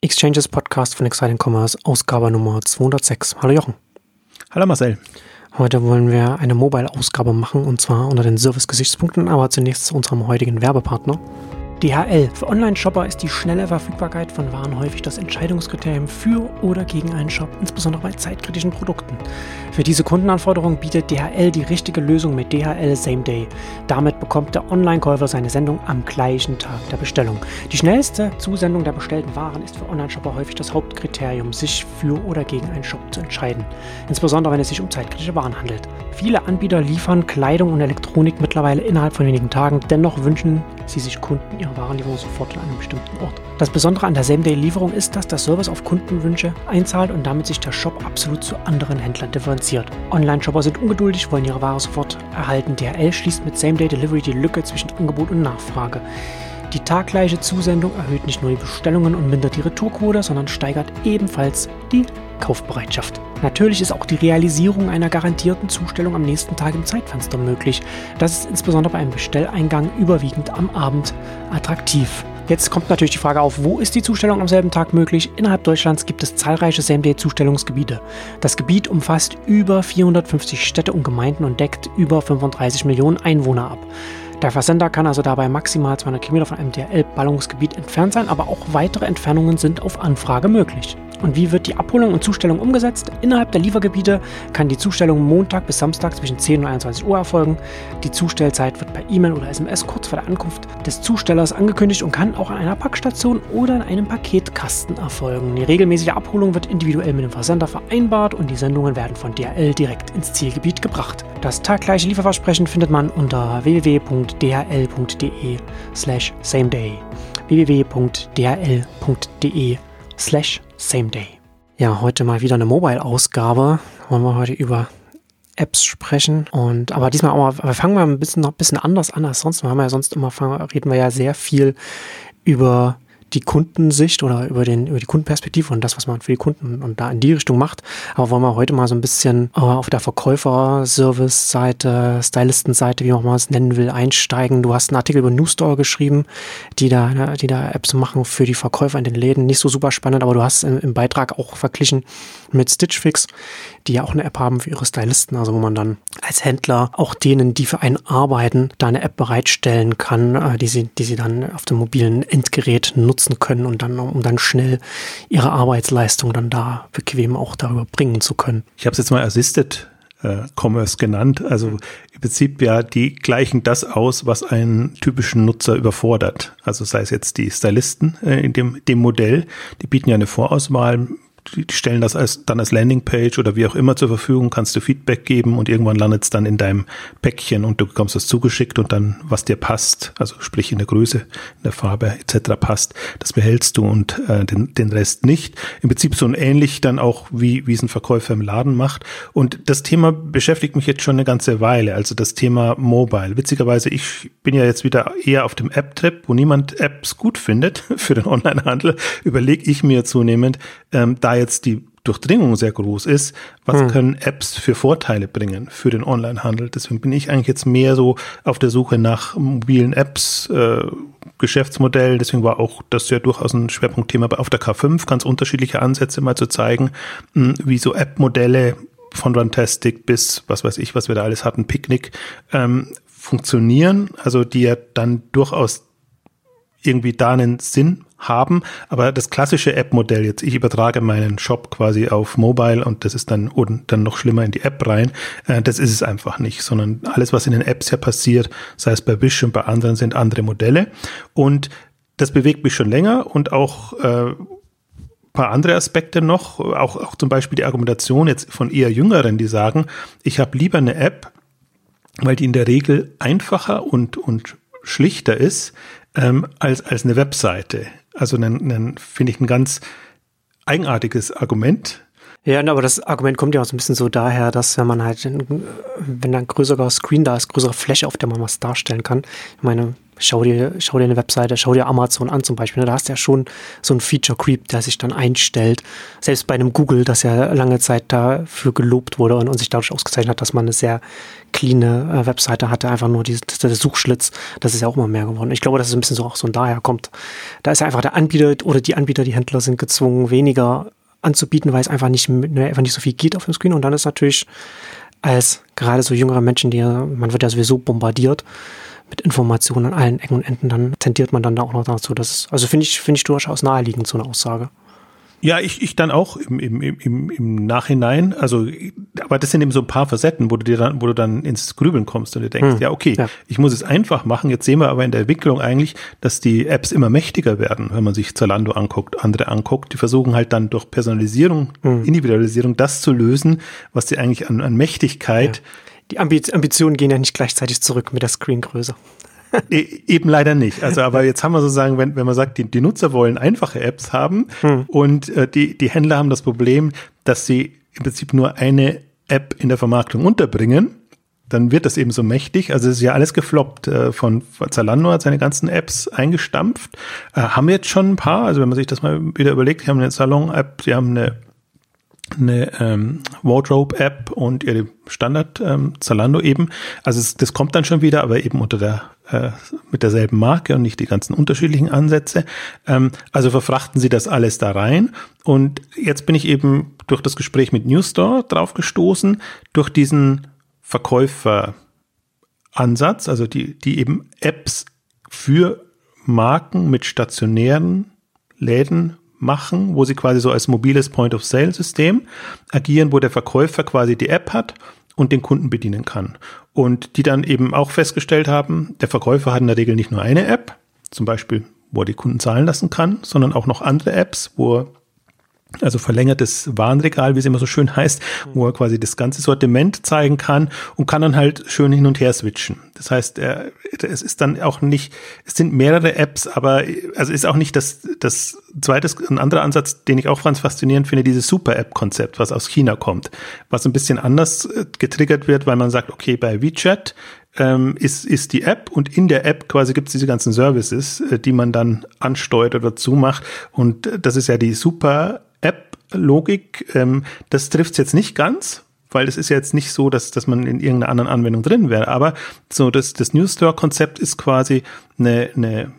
Exchanges Podcast von Exciting Commerce, Ausgabe Nummer 206. Hallo Jochen. Hallo Marcel. Heute wollen wir eine Mobile-Ausgabe machen und zwar unter den Service-Gesichtspunkten, aber zunächst zu unserem heutigen Werbepartner. DHL. Für Online-Shopper ist die schnelle Verfügbarkeit von Waren häufig das Entscheidungskriterium für oder gegen einen Shop, insbesondere bei zeitkritischen Produkten. Für diese Kundenanforderung bietet DHL die richtige Lösung mit DHL Same Day. Damit bekommt der Online-Käufer seine Sendung am gleichen Tag der Bestellung. Die schnellste Zusendung der bestellten Waren ist für Online-Shopper häufig das Hauptkriterium, sich für oder gegen einen Shop zu entscheiden. Insbesondere wenn es sich um zeitkritische Waren handelt. Viele Anbieter liefern Kleidung und Elektronik mittlerweile innerhalb von wenigen Tagen, dennoch wünschen sie sich Kunden ihre Warenlieferung sofort an einem bestimmten Ort. Das Besondere an der Same-Day-Lieferung ist, dass der Service auf Kundenwünsche einzahlt und damit sich der Shop absolut zu anderen Händlern differenziert. Online-Shopper sind ungeduldig, wollen ihre Ware sofort erhalten. DHL schließt mit Same-Day-Delivery die Lücke zwischen Angebot und Nachfrage. Die taggleiche Zusendung erhöht nicht nur die Bestellungen und mindert die Retourquote, sondern steigert ebenfalls die Kaufbereitschaft. Natürlich ist auch die Realisierung einer garantierten Zustellung am nächsten Tag im Zeitfenster möglich. Das ist insbesondere bei einem Bestelleingang überwiegend am Abend attraktiv. Jetzt kommt natürlich die Frage auf, wo ist die Zustellung am selben Tag möglich? Innerhalb Deutschlands gibt es zahlreiche Same-Day-Zustellungsgebiete. Das Gebiet umfasst über 450 Städte und Gemeinden und deckt über 35 Millionen Einwohner ab. Der Versender kann also dabei maximal 200 Kilometer von einem DHL-Ballungsgebiet entfernt sein, aber auch weitere Entfernungen sind auf Anfrage möglich. Und wie wird die Abholung und Zustellung umgesetzt? Innerhalb der Liefergebiete kann die Zustellung Montag bis Samstag zwischen 10 und 21 Uhr erfolgen. Die Zustellzeit wird per E-Mail oder SMS kurz vor der Ankunft des Zustellers angekündigt und kann auch an einer Packstation oder in einem Paketkasten erfolgen. Die regelmäßige Abholung wird individuell mit dem Versender vereinbart und die Sendungen werden von DHL direkt ins Zielgebiet gebracht. Das taggleiche Lieferversprechen findet man unter www.dhl.de slash sameday www.dhl.de slash same day. Ja, heute mal wieder eine Mobile-Ausgabe. Wollen wir heute über Apps sprechen. Und aber diesmal auch mal, wir fangen mal ein bisschen noch ein bisschen anders an als sonst. Wir haben ja sonst immer reden wir ja sehr viel über die Kundensicht oder über, den, über die Kundenperspektive und das, was man für die Kunden und da in die Richtung macht. Aber wollen wir heute mal so ein bisschen äh, auf der Verkäufer-Service-Seite, Stylisten-Seite, wie man es nennen will, einsteigen. Du hast einen Artikel über Newstore geschrieben, die da, die da Apps machen für die Verkäufer in den Läden. Nicht so super spannend, aber du hast im, im Beitrag auch verglichen mit Stitch Fix, die ja auch eine App haben für ihre Stylisten, also wo man dann als Händler auch denen, die für einen arbeiten, da eine App bereitstellen kann, äh, die sie, die sie dann auf dem mobilen Endgerät nutzen nutzen können und dann, um dann schnell ihre Arbeitsleistung dann da bequem auch darüber bringen zu können. Ich habe es jetzt mal Assisted äh, Commerce genannt. Also im Prinzip ja, die gleichen das aus, was einen typischen Nutzer überfordert. Also sei es jetzt die Stylisten äh, in dem, dem Modell, die bieten ja eine Vorauswahl die stellen das als, dann als Landingpage oder wie auch immer zur Verfügung, kannst du Feedback geben und irgendwann landet es dann in deinem Päckchen und du bekommst das zugeschickt und dann, was dir passt, also sprich in der Größe, in der Farbe etc. passt, das behältst du und äh, den, den Rest nicht. Im Prinzip so ähnlich dann auch, wie, wie es ein Verkäufer im Laden macht. Und das Thema beschäftigt mich jetzt schon eine ganze Weile, also das Thema Mobile. Witzigerweise, ich bin ja jetzt wieder eher auf dem App-Trip, wo niemand Apps gut findet für den Onlinehandel, überlege ich mir zunehmend, ähm, da jetzt die Durchdringung sehr groß ist, was hm. können Apps für Vorteile bringen für den Onlinehandel? Deswegen bin ich eigentlich jetzt mehr so auf der Suche nach mobilen Apps, äh, Geschäftsmodell. Deswegen war auch das ja durchaus ein Schwerpunktthema auf der K5, ganz unterschiedliche Ansätze mal zu zeigen, mh, hm, wie so App-Modelle von Runtastic bis was weiß ich, was wir da alles hatten, Picknick, ähm, funktionieren, also die ja dann durchaus irgendwie da einen Sinn haben. Aber das klassische App-Modell jetzt, ich übertrage meinen Shop quasi auf Mobile und das ist dann und dann noch schlimmer in die App rein, äh, das ist es einfach nicht, sondern alles, was in den Apps ja passiert, sei es bei Wish und bei anderen, sind andere Modelle. Und das bewegt mich schon länger und auch äh, paar andere Aspekte noch, auch, auch zum Beispiel die Argumentation jetzt von eher Jüngeren, die sagen, ich habe lieber eine App, weil die in der Regel einfacher und, und schlichter ist, ähm, als, als eine Webseite. Also finde ich ein ganz eigenartiges Argument. Ja, aber das Argument kommt ja auch so ein bisschen so daher, dass wenn man halt, wenn da ein größerer Screen da ist, größere Fläche, auf der man was darstellen kann. Ich meine, schau dir, schau dir eine Webseite, schau dir Amazon an zum Beispiel. Ne? Da hast du ja schon so ein Feature Creep, der sich dann einstellt. Selbst bei einem Google, das ja lange Zeit dafür gelobt wurde und, und sich dadurch ausgezeichnet hat, dass man eine sehr clean äh, Webseite hatte, einfach nur die, der Suchschlitz. Das ist ja auch immer mehr geworden. Ich glaube, dass es ein bisschen so auch so daher kommt. Da ist ja einfach der Anbieter oder die Anbieter, die Händler sind gezwungen, weniger anzubieten, weil es einfach nicht, ne, einfach nicht so viel geht auf dem Screen. Und dann ist natürlich als gerade so jüngere Menschen, die man wird ja sowieso bombardiert mit Informationen an allen Ecken und Enden, dann tendiert man dann da auch noch dazu. Das also finde ich, finde ich durchaus naheliegend, so eine Aussage. Ja, ich, ich dann auch im, im, im, im Nachhinein. Also, aber das sind eben so ein paar Facetten, wo du dir dann, wo du dann ins Grübeln kommst und du denkst, hm, ja, okay, ja. ich muss es einfach machen. Jetzt sehen wir aber in der Entwicklung eigentlich, dass die Apps immer mächtiger werden, wenn man sich Zalando anguckt, andere anguckt. Die versuchen halt dann durch Personalisierung, hm. Individualisierung das zu lösen, was sie eigentlich an, an Mächtigkeit. Ja. Die Ambitionen gehen ja nicht gleichzeitig zurück mit der Screengröße. E-, eben leider nicht. Also, aber jetzt haben wir sozusagen, wenn, wenn man sagt, die, die Nutzer wollen einfache Apps haben hm. und äh, die, die Händler haben das Problem, dass sie im Prinzip nur eine App in der Vermarktung unterbringen, dann wird das eben so mächtig. Also es ist ja alles gefloppt. Äh, von Zalando hat seine ganzen Apps eingestampft. Äh, haben jetzt schon ein paar, also wenn man sich das mal wieder überlegt, die haben eine Salon-App, die haben eine eine ähm, Wardrobe-App und ihre Standard ähm, Zalando eben. Also es, das kommt dann schon wieder, aber eben unter der äh, mit derselben Marke und nicht die ganzen unterschiedlichen Ansätze. Ähm, also verfrachten sie das alles da rein. Und jetzt bin ich eben durch das Gespräch mit Newstore drauf gestoßen, durch diesen Verkäuferansatz, also die, die eben Apps für Marken mit stationären Läden machen, wo sie quasi so als mobiles Point-of-Sale-System agieren, wo der Verkäufer quasi die App hat und den Kunden bedienen kann. Und die dann eben auch festgestellt haben, der Verkäufer hat in der Regel nicht nur eine App, zum Beispiel, wo er die Kunden zahlen lassen kann, sondern auch noch andere Apps, wo er also verlängertes Warenregal, wie es immer so schön heißt, wo er quasi das ganze Sortiment zeigen kann und kann dann halt schön hin und her switchen. Das heißt, er, es ist dann auch nicht, es sind mehrere Apps, aber also ist auch nicht das, das zweite, ein anderer Ansatz, den ich auch ganz faszinierend finde, dieses Super-App-Konzept, was aus China kommt, was ein bisschen anders äh, getriggert wird, weil man sagt, okay, bei WeChat ähm, ist, ist die App und in der App quasi gibt es diese ganzen Services, äh, die man dann ansteuert oder zumacht und äh, das ist ja die Super App-Logik, ähm, das trifft es jetzt nicht ganz, weil es ist jetzt nicht so, dass, dass man in irgendeiner anderen Anwendung drin wäre. Aber so das, das News Store-Konzept ist quasi eine, eine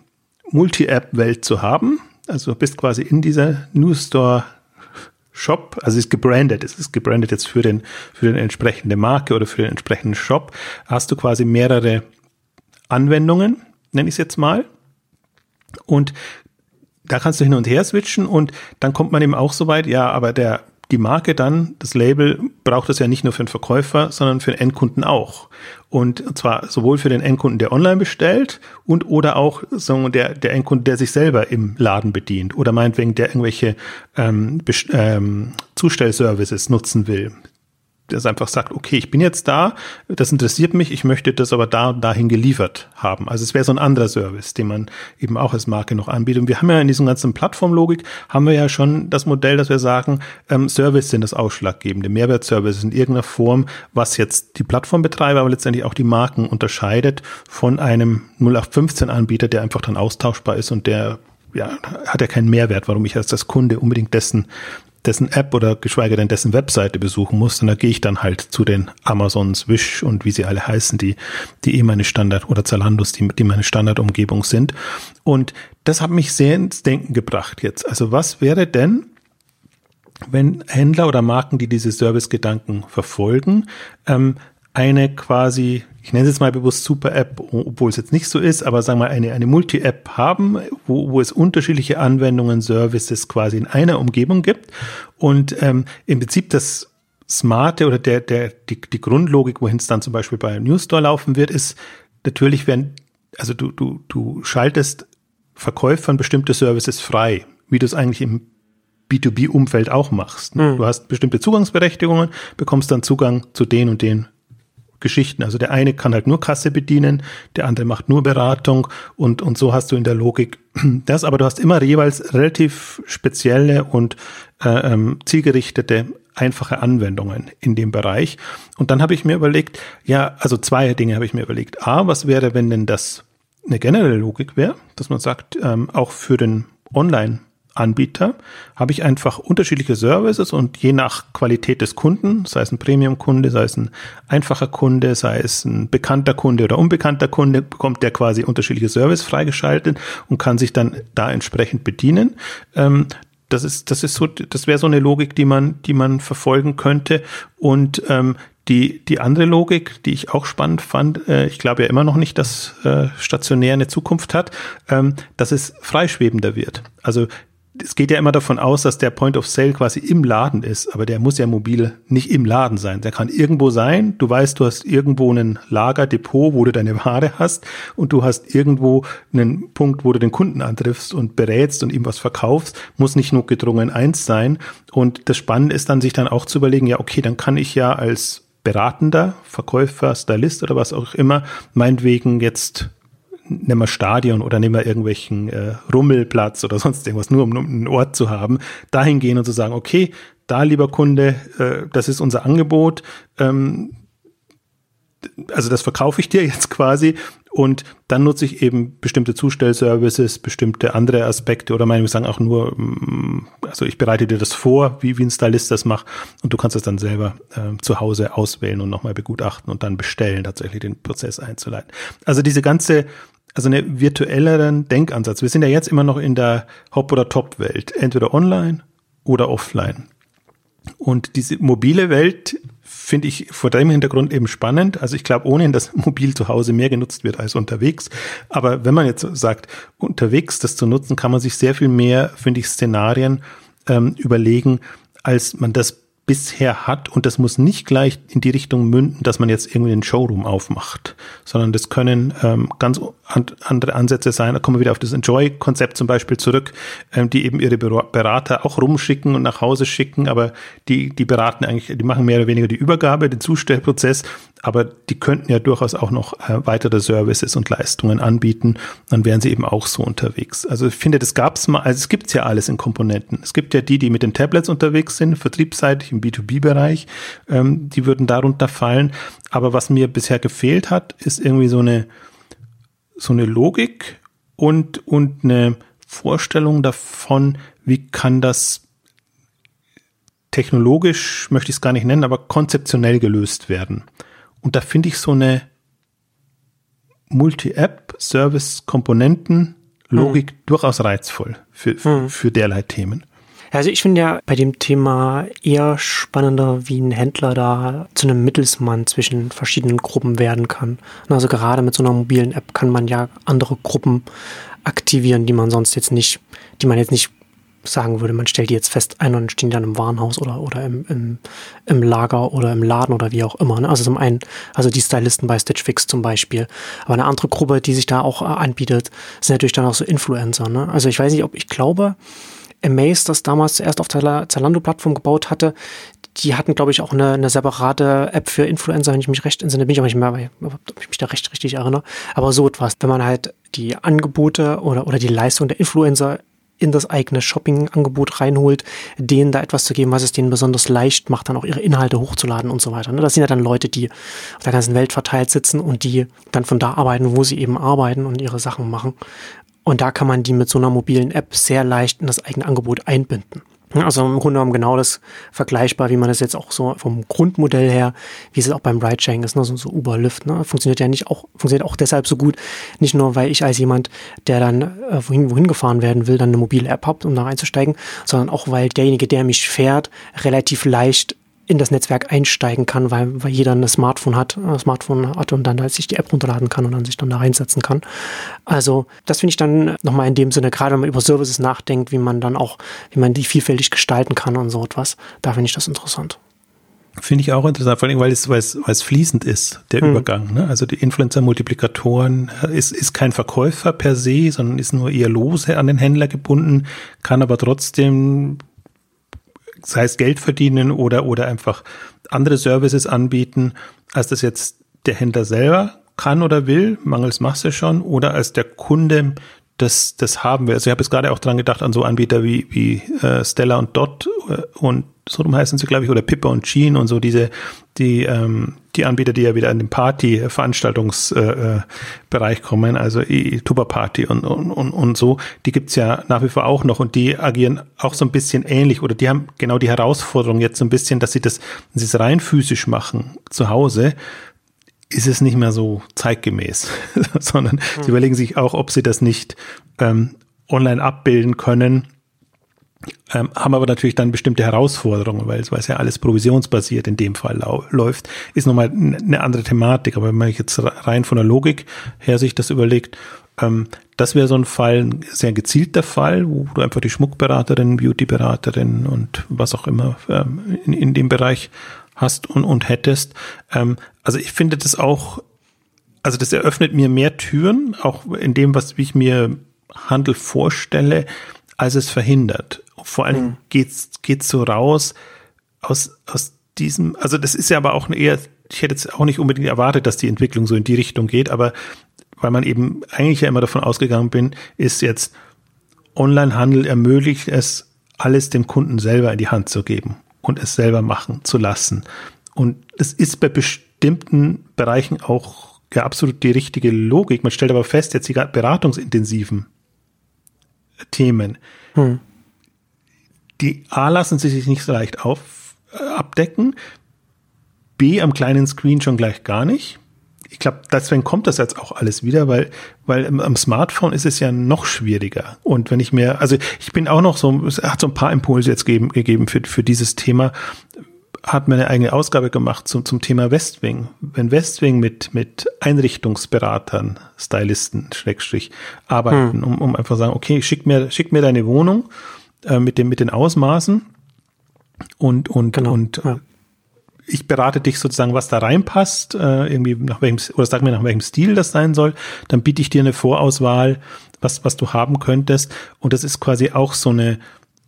Multi-App-Welt zu haben. Also bist quasi in dieser News Store Shop, also ist gebrandet, es ist gebrandet jetzt für den, für den entsprechende Marke oder für den entsprechenden Shop, hast du quasi mehrere Anwendungen, nenne ich es jetzt mal. Und da kannst du hin und her switchen und dann kommt man eben auch so weit, ja, aber der, die Marke dann, das Label, braucht das ja nicht nur für den Verkäufer, sondern für den Endkunden auch. Und zwar sowohl für den Endkunden, der online bestellt und oder auch so der, der Endkunde, der sich selber im Laden bedient oder meinetwegen, der irgendwelche ähm, ähm, Zustellservices nutzen will das einfach sagt, okay, ich bin jetzt da, das interessiert mich, ich möchte das aber da und dahin geliefert haben. Also es wäre so ein anderer Service, den man eben auch als Marke noch anbietet. Und wir haben ja in diesem ganzen Plattformlogik, haben wir ja schon das Modell, dass wir sagen, ähm, Service sind das Ausschlaggebende, Mehrwertservice in irgendeiner Form, was jetzt die Plattformbetreiber, aber letztendlich auch die Marken unterscheidet von einem 0815-Anbieter, der einfach dann austauschbar ist und der ja, hat ja keinen Mehrwert, warum ich als das Kunde unbedingt dessen dessen App oder geschweige denn dessen Webseite besuchen muss, dann da gehe ich dann halt zu den Amazons, Wish und wie sie alle heißen, die, die eh meine Standard oder Zalandos, die, die meine Standardumgebung sind. Und das hat mich sehr ins Denken gebracht jetzt. Also was wäre denn, wenn Händler oder Marken, die diese Service-Gedanken verfolgen, ähm, eine quasi, ich nenne es jetzt mal bewusst Super-App, obwohl es jetzt nicht so ist, aber sagen wir mal eine, eine Multi-App haben, wo, wo es unterschiedliche Anwendungen, Services quasi in einer Umgebung gibt und ähm, im Prinzip das Smarte oder der, der, die, die Grundlogik, wohin es dann zum Beispiel bei News Store laufen wird, ist natürlich, wenn, also du, du, du schaltest Verkäufern bestimmte Services frei, wie du es eigentlich im B2B-Umfeld auch machst. Mhm. Du hast bestimmte Zugangsberechtigungen, bekommst dann Zugang zu den und den Geschichten. Also der eine kann halt nur Kasse bedienen, der andere macht nur Beratung und, und so hast du in der Logik das, aber du hast immer jeweils relativ spezielle und äh, ähm, zielgerichtete einfache Anwendungen in dem Bereich. Und dann habe ich mir überlegt, ja, also zwei Dinge habe ich mir überlegt. A, was wäre, wenn denn das eine generelle Logik wäre, dass man sagt, ähm, auch für den Online- Anbieter habe ich einfach unterschiedliche Services und je nach Qualität des Kunden, sei es ein Premium-Kunde, sei es ein einfacher Kunde, sei es ein bekannter Kunde oder unbekannter Kunde, bekommt der quasi unterschiedliche Services freigeschaltet und kann sich dann da entsprechend bedienen. Ähm, das ist, das ist so, das wäre so eine Logik, die man, die man verfolgen könnte. Und ähm, die, die andere Logik, die ich auch spannend fand, äh, ich glaube ja immer noch nicht, dass äh, stationär eine Zukunft hat, ähm, dass es freischwebender wird. Also es geht ja immer davon aus, dass der Point of Sale quasi im Laden ist, aber der muss ja mobil nicht im Laden sein. Der kann irgendwo sein. Du weißt, du hast irgendwo ein Lagerdepot, wo du deine Ware hast und du hast irgendwo einen Punkt, wo du den Kunden antriffst und berätst und ihm was verkaufst. Muss nicht nur gedrungen eins sein. Und das Spannende ist dann, sich dann auch zu überlegen, ja, okay, dann kann ich ja als Beratender, Verkäufer, Stylist oder was auch immer, meinetwegen jetzt nehmen wir Stadion oder nehmen wir irgendwelchen äh, Rummelplatz oder sonst irgendwas, nur um, einen Ort zu haben, dahin gehen und zu sagen, okay, da lieber Kunde, äh, das ist unser Angebot, ähm, also das verkaufe ich dir jetzt quasi und dann nutze ich eben bestimmte Zustellservices, bestimmte andere Aspekte oder meine wir sagen auch nur, mm, also ich bereite dir das vor, wie, wie ein Stylist das macht und du kannst es dann selber äh, zu Hause auswählen und nochmal begutachten und dann bestellen, tatsächlich den Prozess einzuleiten. Also diese ganze also eine virtuelleren Denkansatz. Wir sind ja jetzt immer noch in der Hop- oder Top-Welt, entweder online oder offline. Und diese mobile Welt finde ich vor dem Hintergrund eben spannend. Also ich glaube ohnehin, dass mobil zu Hause mehr genutzt wird als unterwegs. Aber wenn man jetzt sagt, unterwegs das zu nutzen, kann man sich sehr viel mehr, finde ich, Szenarien ähm, überlegen, als man das bisher hat. Und das muss nicht gleich in die Richtung münden, dass man jetzt irgendwie einen Showroom aufmacht, sondern das können ähm, ganz andere Ansätze sein. Da kommen wir wieder auf das Enjoy-Konzept zum Beispiel zurück, ähm, die eben ihre Berater auch rumschicken und nach Hause schicken, aber die, die beraten eigentlich, die machen mehr oder weniger die Übergabe, den Zustellprozess aber die könnten ja durchaus auch noch äh, weitere Services und Leistungen anbieten. Dann wären sie eben auch so unterwegs. Also ich finde, das gab es mal, also es gibt ja alles in Komponenten. Es gibt ja die, die mit den Tablets unterwegs sind, vertriebsseitig im B2B-Bereich, ähm, die würden darunter fallen. Aber was mir bisher gefehlt hat, ist irgendwie so eine, so eine Logik und, und eine Vorstellung davon, wie kann das technologisch, möchte ich es gar nicht nennen, aber konzeptionell gelöst werden. Und da finde ich so eine Multi-App-Service-Komponenten-Logik hm. durchaus reizvoll für, hm. für derlei Themen. Also ich finde ja bei dem Thema eher spannender, wie ein Händler da zu einem Mittelsmann zwischen verschiedenen Gruppen werden kann. Also gerade mit so einer mobilen App kann man ja andere Gruppen aktivieren, die man sonst jetzt nicht, die man jetzt nicht sagen würde, man stellt die jetzt fest ein und stehen dann im Warenhaus oder, oder im, im, im Lager oder im Laden oder wie auch immer. Ne? Also zum einen, also die Stylisten bei Stitch Fix zum Beispiel. Aber eine andere Gruppe, die sich da auch äh, anbietet, sind natürlich dann auch so Influencer. Ne? Also ich weiß nicht, ob ich glaube, Amaze, das damals zuerst auf der Zalando-Plattform gebaut hatte, die hatten, glaube ich, auch eine, eine separate App für Influencer, wenn ich mich recht entsinne, bin ich aber nicht mehr, ob ich mich da recht richtig erinnere. Aber so etwas, wenn man halt die Angebote oder, oder die Leistung der Influencer in das eigene Shopping-Angebot reinholt, denen da etwas zu geben, was es denen besonders leicht macht, dann auch ihre Inhalte hochzuladen und so weiter. Ne? Das sind ja dann Leute, die auf der ganzen Welt verteilt sitzen und die dann von da arbeiten, wo sie eben arbeiten und ihre Sachen machen. Und da kann man die mit so einer mobilen App sehr leicht in das eigene Angebot einbinden. Also im Grunde genommen genau das vergleichbar, wie man das jetzt auch so vom Grundmodell her, wie es auch beim Ridesharing ist, ne? so, so Uber, Lyft, ne? funktioniert ja nicht auch, funktioniert auch deshalb so gut, nicht nur, weil ich als jemand, der dann äh, wohin, wohin gefahren werden will, dann eine mobile App habe, um da einzusteigen, sondern auch, weil derjenige, der mich fährt, relativ leicht in das Netzwerk einsteigen kann, weil, weil jeder ein Smartphone hat, ein Smartphone hat und dann halt sich die App runterladen kann und dann sich dann da reinsetzen kann. Also das finde ich dann nochmal in dem Sinne, gerade wenn man über Services nachdenkt, wie man dann auch, wie man die vielfältig gestalten kann und so etwas, da finde ich das interessant. Finde ich auch interessant, vor allem, weil es, weil es, weil es fließend ist, der hm. Übergang. Ne? Also die Influencer-Multiplikatoren äh, ist, ist kein Verkäufer per se, sondern ist nur eher lose an den Händler gebunden, kann aber trotzdem sei es Geld verdienen oder, oder einfach andere Services anbieten, als das jetzt der Händler selber kann oder will, mangels Masse schon, oder als der Kunde, das, das haben wir. Also ich habe jetzt gerade auch dran gedacht an so Anbieter wie, wie äh, Stella und Dot äh, und so rum heißen sie, glaube ich, oder Pippa und Jean und so diese, die, ähm, die Anbieter, die ja wieder in den Party-Veranstaltungsbereich äh, kommen, also Tuba Party und, und, und, und so, die gibt's ja nach wie vor auch noch und die agieren auch so ein bisschen ähnlich oder die haben genau die Herausforderung jetzt so ein bisschen, dass sie das, wenn sie es rein physisch machen zu Hause, ist es nicht mehr so zeitgemäß, sondern mhm. sie überlegen sich auch, ob sie das nicht ähm, online abbilden können, ähm, haben aber natürlich dann bestimmte Herausforderungen, weil es, weil es ja alles provisionsbasiert in dem Fall läuft, ist nochmal eine andere Thematik. Aber wenn man jetzt rein von der Logik her sich das überlegt, ähm, das wäre so ein Fall, ein sehr gezielter Fall, wo du einfach die Schmuckberaterin, Beautyberaterin und was auch immer ähm, in, in dem Bereich hast und, und hättest. Ähm, also ich finde das auch, also das eröffnet mir mehr Türen, auch in dem, was wie ich mir Handel vorstelle, als es verhindert. Vor allem mhm. geht's, geht's so raus aus, aus diesem, also das ist ja aber auch eher, ich hätte jetzt auch nicht unbedingt erwartet, dass die Entwicklung so in die Richtung geht, aber weil man eben eigentlich ja immer davon ausgegangen bin, ist jetzt Onlinehandel ermöglicht es, alles dem Kunden selber in die Hand zu geben und es selber machen zu lassen. Und es ist bei bestimmten Bereichen auch ja absolut die richtige Logik. Man stellt aber fest, jetzt die beratungsintensiven Themen, hm. die A lassen sich nicht so leicht auf, äh, abdecken, B am kleinen Screen schon gleich gar nicht. Ich glaube, deswegen kommt das jetzt auch alles wieder, weil, weil am Smartphone ist es ja noch schwieriger. Und wenn ich mir, also ich bin auch noch so, es hat so ein paar Impulse jetzt gegeben, gegeben für, für dieses Thema hat mir eine eigene Ausgabe gemacht zum, zum Thema Westwing. Wenn Westwing mit, mit Einrichtungsberatern, Stylisten, Schrägstrich, arbeiten, hm. um, um einfach sagen, okay, schick mir, schick mir deine Wohnung äh, mit, dem, mit den Ausmaßen und, und, genau, und ja. ich berate dich sozusagen, was da reinpasst, äh, irgendwie nach welchem, oder sag mir nach welchem Stil das sein soll, dann biete ich dir eine Vorauswahl, was, was du haben könntest. Und das ist quasi auch so eine,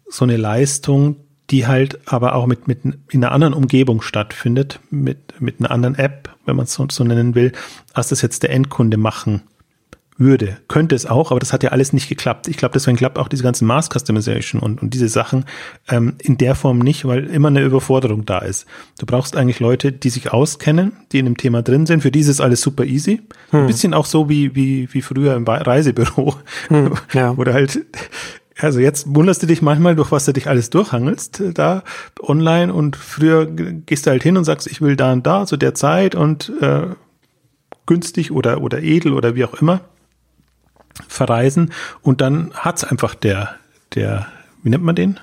so eine Leistung, die halt aber auch mit, mit in einer anderen Umgebung stattfindet, mit, mit einer anderen App, wenn man es so, so nennen will, als das jetzt der Endkunde machen würde. Könnte es auch, aber das hat ja alles nicht geklappt. Ich glaube, deswegen klappt auch diese ganzen Mass Customization und, und diese Sachen ähm, in der Form nicht, weil immer eine Überforderung da ist. Du brauchst eigentlich Leute, die sich auskennen, die in dem Thema drin sind. Für die ist es alles super easy. Hm. Ein bisschen auch so wie, wie, wie früher im Reisebüro, hm, ja. wo du halt also jetzt wunderst du dich manchmal, durch was du dich alles durchhangelst, äh, da online und früher gehst du halt hin und sagst, ich will da und da zu der Zeit und äh, günstig oder, oder edel oder wie auch immer verreisen und dann hat's einfach der, der, wie nennt man den?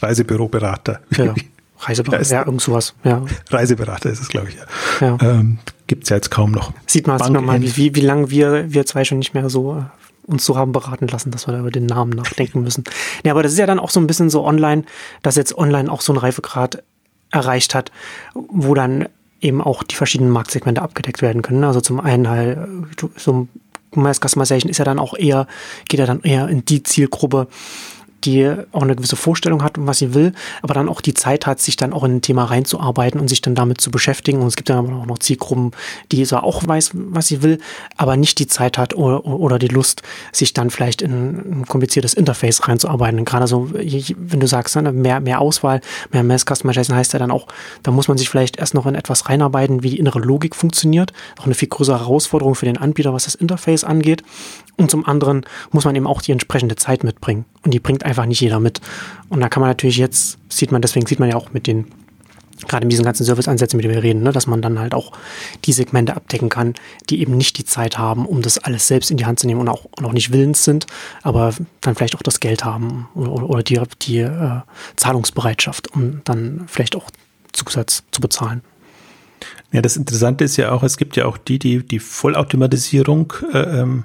Reisebüroberater. Ja. Reiseberater, ja, irgend sowas, ja. Reiseberater ist es, glaube ich, ja. ja. Ähm, gibt's ja jetzt kaum noch. Sieht man, sieht man mal, wie, wie, wie lange wir, wir zwei schon nicht mehr so uns so haben beraten lassen, dass wir da über den Namen nachdenken müssen. Ja, aber das ist ja dann auch so ein bisschen so online, dass jetzt online auch so ein Reifegrad erreicht hat, wo dann eben auch die verschiedenen Marktsegmente abgedeckt werden können. Also zum einen halt so ein Customization ist ja dann auch eher, geht ja dann eher in die Zielgruppe, die auch eine gewisse Vorstellung hat, was sie will, aber dann auch die Zeit hat, sich dann auch in ein Thema reinzuarbeiten und sich dann damit zu beschäftigen. Und es gibt dann aber auch noch Zielgruppen, die zwar auch weiß, was sie will, aber nicht die Zeit hat oder, oder die Lust, sich dann vielleicht in ein kompliziertes Interface reinzuarbeiten. Und gerade so, wenn du sagst, ne, mehr, mehr Auswahl, mehr Mass Customization heißt ja dann auch, da muss man sich vielleicht erst noch in etwas reinarbeiten, wie die innere Logik funktioniert. Auch eine viel größere Herausforderung für den Anbieter, was das Interface angeht. Und zum anderen muss man eben auch die entsprechende Zeit mitbringen. Und die bringt einfach nicht jeder mit. Und da kann man natürlich jetzt, sieht man, deswegen sieht man ja auch mit den, gerade mit diesen ganzen Serviceansätzen, mit denen wir reden, ne, dass man dann halt auch die Segmente abdecken kann, die eben nicht die Zeit haben, um das alles selbst in die Hand zu nehmen und auch, auch nicht willens sind, aber dann vielleicht auch das Geld haben oder, oder die, die äh, Zahlungsbereitschaft, um dann vielleicht auch Zusatz zu bezahlen. Ja, das Interessante ist ja auch, es gibt ja auch die, die die Vollautomatisierung äh, ähm,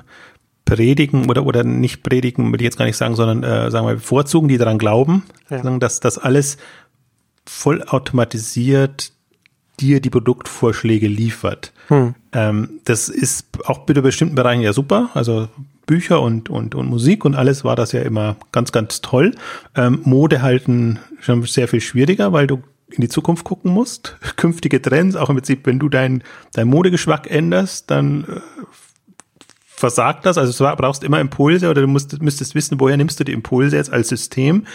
predigen oder, oder nicht predigen, würde ich jetzt gar nicht sagen, sondern äh, sagen wir bevorzugen, die daran glauben, ja. dass das alles vollautomatisiert dir die Produktvorschläge liefert. Hm. Ähm, das ist auch bei bestimmten Bereichen ja super. Also Bücher und, und, und Musik und alles war das ja immer ganz, ganz toll. Ähm, Mode halten schon sehr viel schwieriger, weil du in die Zukunft gucken musst. Künftige Trends, auch im Prinzip, wenn du dein, dein Modegeschmack änderst, dann äh, versagt das. Also du brauchst immer Impulse oder du musst, müsstest wissen, woher nimmst du die Impulse jetzt als System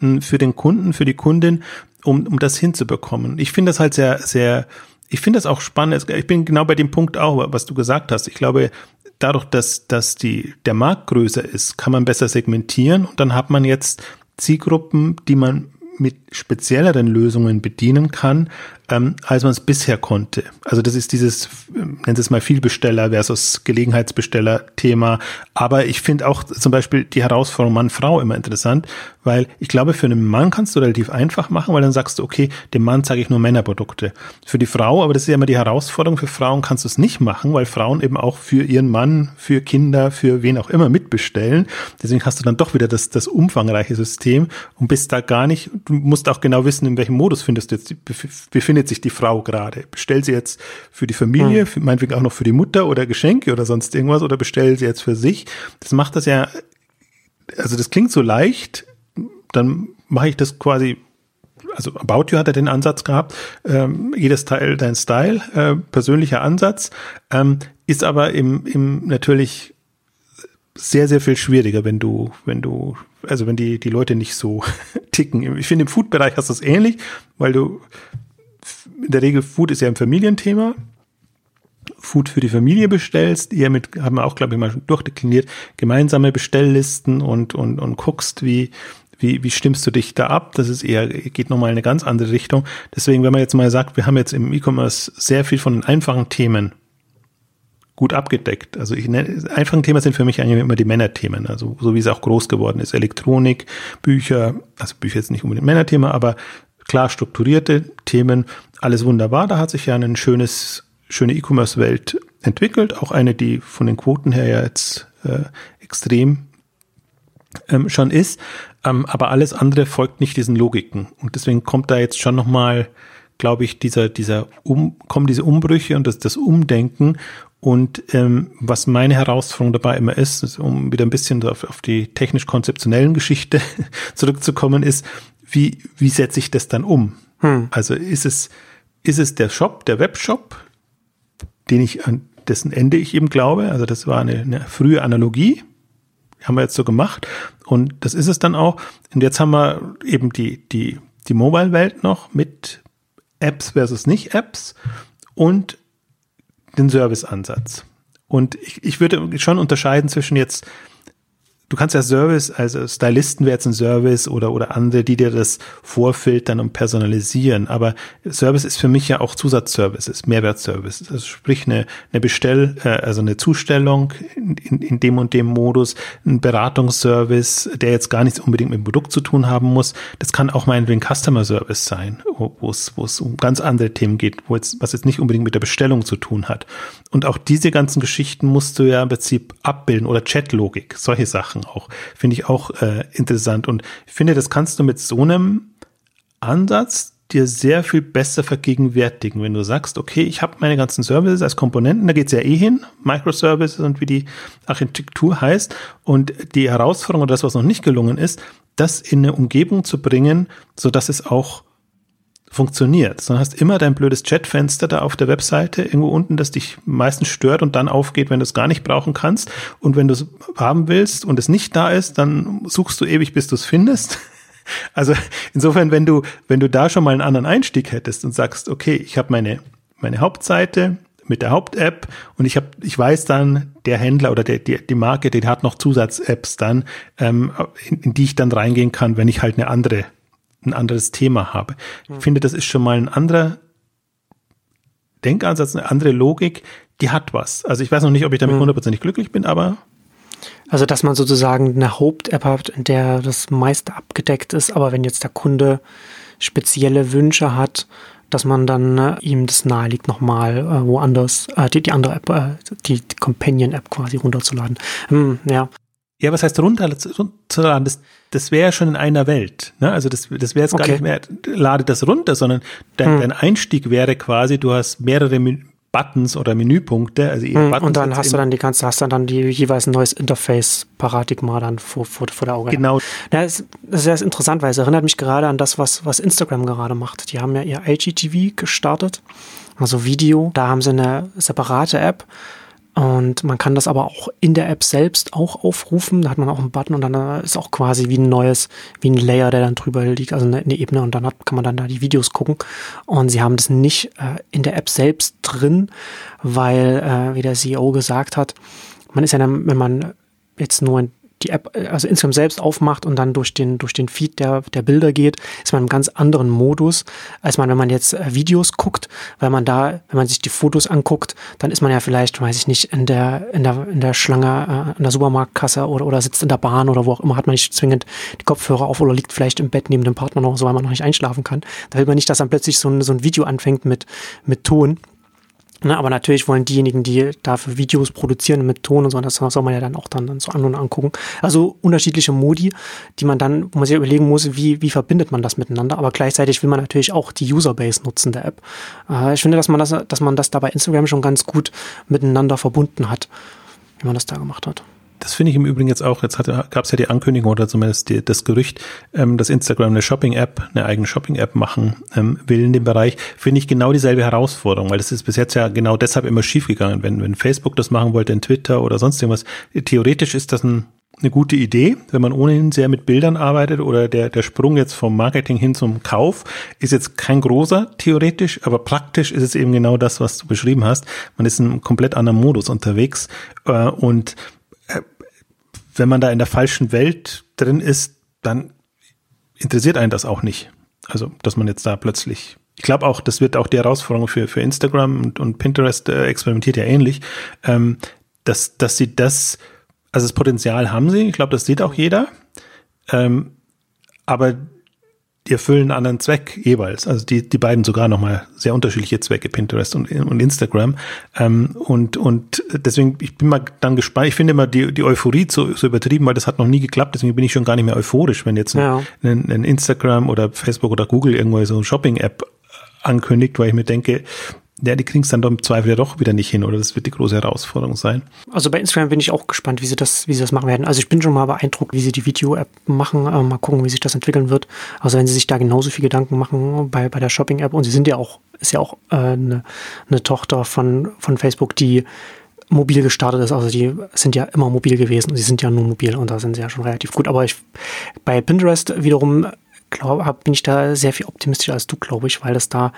hm, für den Kunden, für die Kundin, um, um das hinzubekommen. Ich finde das halt sehr, sehr, ich finde das auch spannend. Ich bin genau bei dem Punkt auch, was du gesagt hast. Ich glaube, dadurch, dass, dass die, der Markt größer ist, kann man besser segmentieren und dann hat man jetzt Zielgruppen, die man mit spezielleren Lösungen bedienen kann, ähm, als man es bisher konnte. Also das ist dieses, nennt es mal Vielbesteller versus Gelegenheitsbesteller-Thema. Aber ich finde auch zum Beispiel die Herausforderung Mann-Frau immer interessant, weil ich glaube, für einen Mann kannst du relativ einfach machen, weil dann sagst du, okay, dem Mann zeige ich nur Männerprodukte. Für die Frau, aber das ist ja immer die Herausforderung, für Frauen kannst du es nicht machen, weil Frauen eben auch für ihren Mann, für Kinder, für wen auch immer mitbestellen. Deswegen hast du dann doch wieder das, das umfangreiche System und bist da gar nicht, du musst auch genau wissen, in welchem Modus findest du jetzt, befindet sich die Frau gerade. Bestellt sie jetzt für die Familie, hm. für, meinetwegen auch noch für die Mutter oder Geschenke oder sonst irgendwas oder bestellt sie jetzt für sich. Das macht das ja, also das klingt so leicht, dann mache ich das quasi also About You hat er den Ansatz gehabt, ähm, jedes Teil dein Style, äh, persönlicher Ansatz, ähm, ist aber im, im natürlich sehr, sehr viel schwieriger, wenn du, wenn du, also wenn die, die Leute nicht so ticken. Ich finde, im Food-Bereich hast du es ähnlich, weil du in der Regel Food ist ja ein Familienthema. Food für die Familie bestellst, ihr mit, haben wir auch, glaube ich, mal schon durchdekliniert, gemeinsame Bestelllisten und, und, und guckst, wie, wie, wie stimmst du dich da ab? Das ist eher, geht nochmal in eine ganz andere Richtung. Deswegen, wenn man jetzt mal sagt, wir haben jetzt im E-Commerce sehr viel von den einfachen Themen gut abgedeckt. Also ich nenne, einfachen Themen sind für mich eigentlich immer die Männerthemen, also so wie es auch groß geworden ist. Elektronik, Bücher, also Bücher jetzt nicht unbedingt Männerthema, aber klar strukturierte Themen, alles wunderbar. Da hat sich ja ein schönes, schöne E-Commerce-Welt entwickelt, auch eine, die von den Quoten her ja jetzt äh, extrem ähm, schon ist. Ähm, aber alles andere folgt nicht diesen Logiken. Und deswegen kommt da jetzt schon nochmal, glaube ich, dieser, dieser um, kommen diese Umbrüche und das, das Umdenken. Und ähm, was meine Herausforderung dabei immer ist, ist um wieder ein bisschen auf, auf die technisch-konzeptionellen Geschichte zurückzukommen, ist, wie, wie setze ich das dann um? Hm. Also ist es, ist es der Shop, der Webshop, den ich an dessen Ende ich eben glaube, also das war eine, eine frühe Analogie, haben wir jetzt so gemacht und das ist es dann auch. Und jetzt haben wir eben die, die, die Mobile-Welt noch mit Apps versus nicht Apps und den Service-Ansatz. Und ich, ich würde schon unterscheiden zwischen jetzt du kannst ja Service, also Stylisten wäre jetzt ein Service oder, oder andere, die dir das vorfiltern und personalisieren. Aber Service ist für mich ja auch Zusatzservices, Mehrwertservice. Also sprich eine, eine Bestell, äh, also eine Zustellung in, in, in dem und dem Modus, ein Beratungsservice, der jetzt gar nichts unbedingt mit dem Produkt zu tun haben muss. Das kann auch meinetwegen Customer Service sein, wo es, wo es um ganz andere Themen geht, wo jetzt, was jetzt nicht unbedingt mit der Bestellung zu tun hat. Und auch diese ganzen Geschichten musst du ja im Prinzip abbilden oder Chatlogik, solche Sachen auch. Finde ich auch äh, interessant. Und ich finde, das kannst du mit so einem Ansatz dir sehr viel besser vergegenwärtigen, wenn du sagst, okay, ich habe meine ganzen Services als Komponenten, da geht es ja eh hin, Microservices und wie die Architektur heißt. Und die Herausforderung oder das, was noch nicht gelungen ist, das in eine Umgebung zu bringen, so es auch funktioniert, sondern hast immer dein blödes Chatfenster da auf der Webseite irgendwo unten, das dich meistens stört und dann aufgeht, wenn du es gar nicht brauchen kannst. Und wenn du es haben willst und es nicht da ist, dann suchst du ewig, bis du es findest. Also insofern, wenn du, wenn du da schon mal einen anderen Einstieg hättest und sagst, okay, ich habe meine, meine Hauptseite mit der Haupt-App und ich habe, ich weiß dann, der Händler oder der, die, die Marke, die hat noch Zusatz-Apps dann, ähm, in, in die ich dann reingehen kann, wenn ich halt eine andere ein anderes Thema habe. Ich finde, das ist schon mal ein anderer Denkansatz, eine andere Logik, die hat was. Also ich weiß noch nicht, ob ich damit hm. hundertprozentig glücklich bin, aber also, dass man sozusagen eine Haupt-App hat, in der das meiste abgedeckt ist, aber wenn jetzt der Kunde spezielle Wünsche hat, dass man dann äh, ihm das naheliegt, nochmal äh, woanders äh, die, die andere App, äh, die, die Companion-App quasi runterzuladen. Hm, ja. Ja, was heißt runterzuladen? Das, das wäre schon in einer Welt. Ne? Also das, das wäre jetzt okay. gar nicht mehr, lade das runter, sondern dein, hm. dein Einstieg wäre quasi, du hast mehrere Buttons oder Menüpunkte. Also hm, Buttons und dann hast du dann die ganze, hast dann, dann die jeweils ein neues Interface-Paradigma dann vor, vor, vor der Augen. Genau. Ja, das, das ist interessant, weil es erinnert mich gerade an das, was, was Instagram gerade macht. Die haben ja ihr IGTV gestartet, also Video. Da haben sie eine separate App Und man kann das aber auch in der App selbst auch aufrufen. Da hat man auch einen Button und dann ist auch quasi wie ein neues, wie ein Layer, der dann drüber liegt, also eine, eine Ebene und dann hat, kann man dann da die Videos gucken. Und sie haben das nicht äh, in der App selbst drin, weil, äh, wie der CEO gesagt hat, man ist ja dann, wenn man jetzt nur in die App, äh, also Instagram selbst aufmacht und dann durch den, durch den Feed der, der Bilder geht, ist man einem ganz anderen Modus, als man, wenn man jetzt äh, Videos guckt, weil man da, wenn man sich die Fotos anguckt, dann ist man ja vielleicht, weiß ich nicht, in der, in der, in der Schlange, äh, in der Supermarktkasse oder, oder sitzt in der Bahn oder wo auch immer, hat man nicht zwingend die Kopfhörer auf oder liegt vielleicht im Bett neben dem Partner noch so, weil man noch nicht einschlafen kann. Da will man nicht, dass dann plötzlich so ein, so ein Video anfängt mit, mit Ton. Ne, aber natürlich wollen diejenigen, die dafür Videos produzieren mit Ton und so, das soll man ja dann auch dann, dann so an und angucken. Also unterschiedliche Modi, die man dann, wo man sich überlegen muss, wie, wie verbindet man das miteinander. Aber gleichzeitig will man natürlich auch die Userbase nutzen der App. Äh, ich finde, dass man das, dass man das da bei Instagram schon ganz gut miteinander verbunden hat, wie man das da gemacht hat. Das finde ich im Übrigen jetzt auch, jetzt gab es ja die Ankündigung oder zumindest die, das Gerücht, ähm, dass Instagram eine Shopping-App, eine eigene Shopping-App machen ähm, will in dem Bereich, finde ich genau dieselbe Herausforderung, weil das ist bis jetzt ja genau deshalb immer schiefgegangen. Wenn, wenn Facebook das machen wollte in Twitter oder sonst irgendwas, theoretisch ist das ein eine gute Idee, wenn man ohnehin sehr mit Bildern arbeitet oder der, der Sprung jetzt vom Marketing hin zum Kauf ist jetzt kein großer theoretisch, aber praktisch ist es eben genau das, was du beschrieben hast. Man ist in einem komplett anderen Modus unterwegs äh, und wenn man da in der falschen Welt drin ist, dann interessiert einen das auch nicht. Also, dass man jetzt da plötzlich ich glaube auch, das wird auch die Herausforderung für, für Instagram und, und Pinterest äh, experimentiert ja ähnlich, ähm, dass, dass sie das, also das Potenzial haben sie, ich glaube, das sieht auch jeder, ähm, aber die erfüllen einen anderen Zweck jeweils. Also die, die beiden sogar nochmal sehr unterschiedliche Zwecke, Pinterest und, und Instagram. Ähm, und, und deswegen, ich bin mal dann gespannt. Ich finde immer die, die Euphorie so, so übertrieben, weil das hat noch nie geklappt. Deswegen bin ich schon gar nicht mehr euphorisch, wenn jetzt ja. ein, ein Instagram oder Facebook oder Google irgendwo so eine Shopping-App ankündigt, weil ich mir denke, ja, die kriegen es dann doch im Zweifel ja doch wieder nicht hin, oder das wird die große Herausforderung sein. Also bei Instagram bin ich auch gespannt, wie sie das, wie sie das machen werden. Also ich bin schon mal beeindruckt, wie sie die Video-App machen. Äh, mal gucken, wie sich das entwickeln wird. Also wenn sie sich da genauso viel Gedanken machen bei, bei der Shopping-App und sie sind ja auch, ist ja auch äh, eine, eine Tochter von, von Facebook, die mobil gestartet ist. Also die sind ja immer mobil gewesen und sie sind ja nur mobil und da sind sie ja schon relativ gut. Aber ich bei Pinterest wiederum glaube, bin ich da sehr viel optimistischer als du, glaube ich, weil das da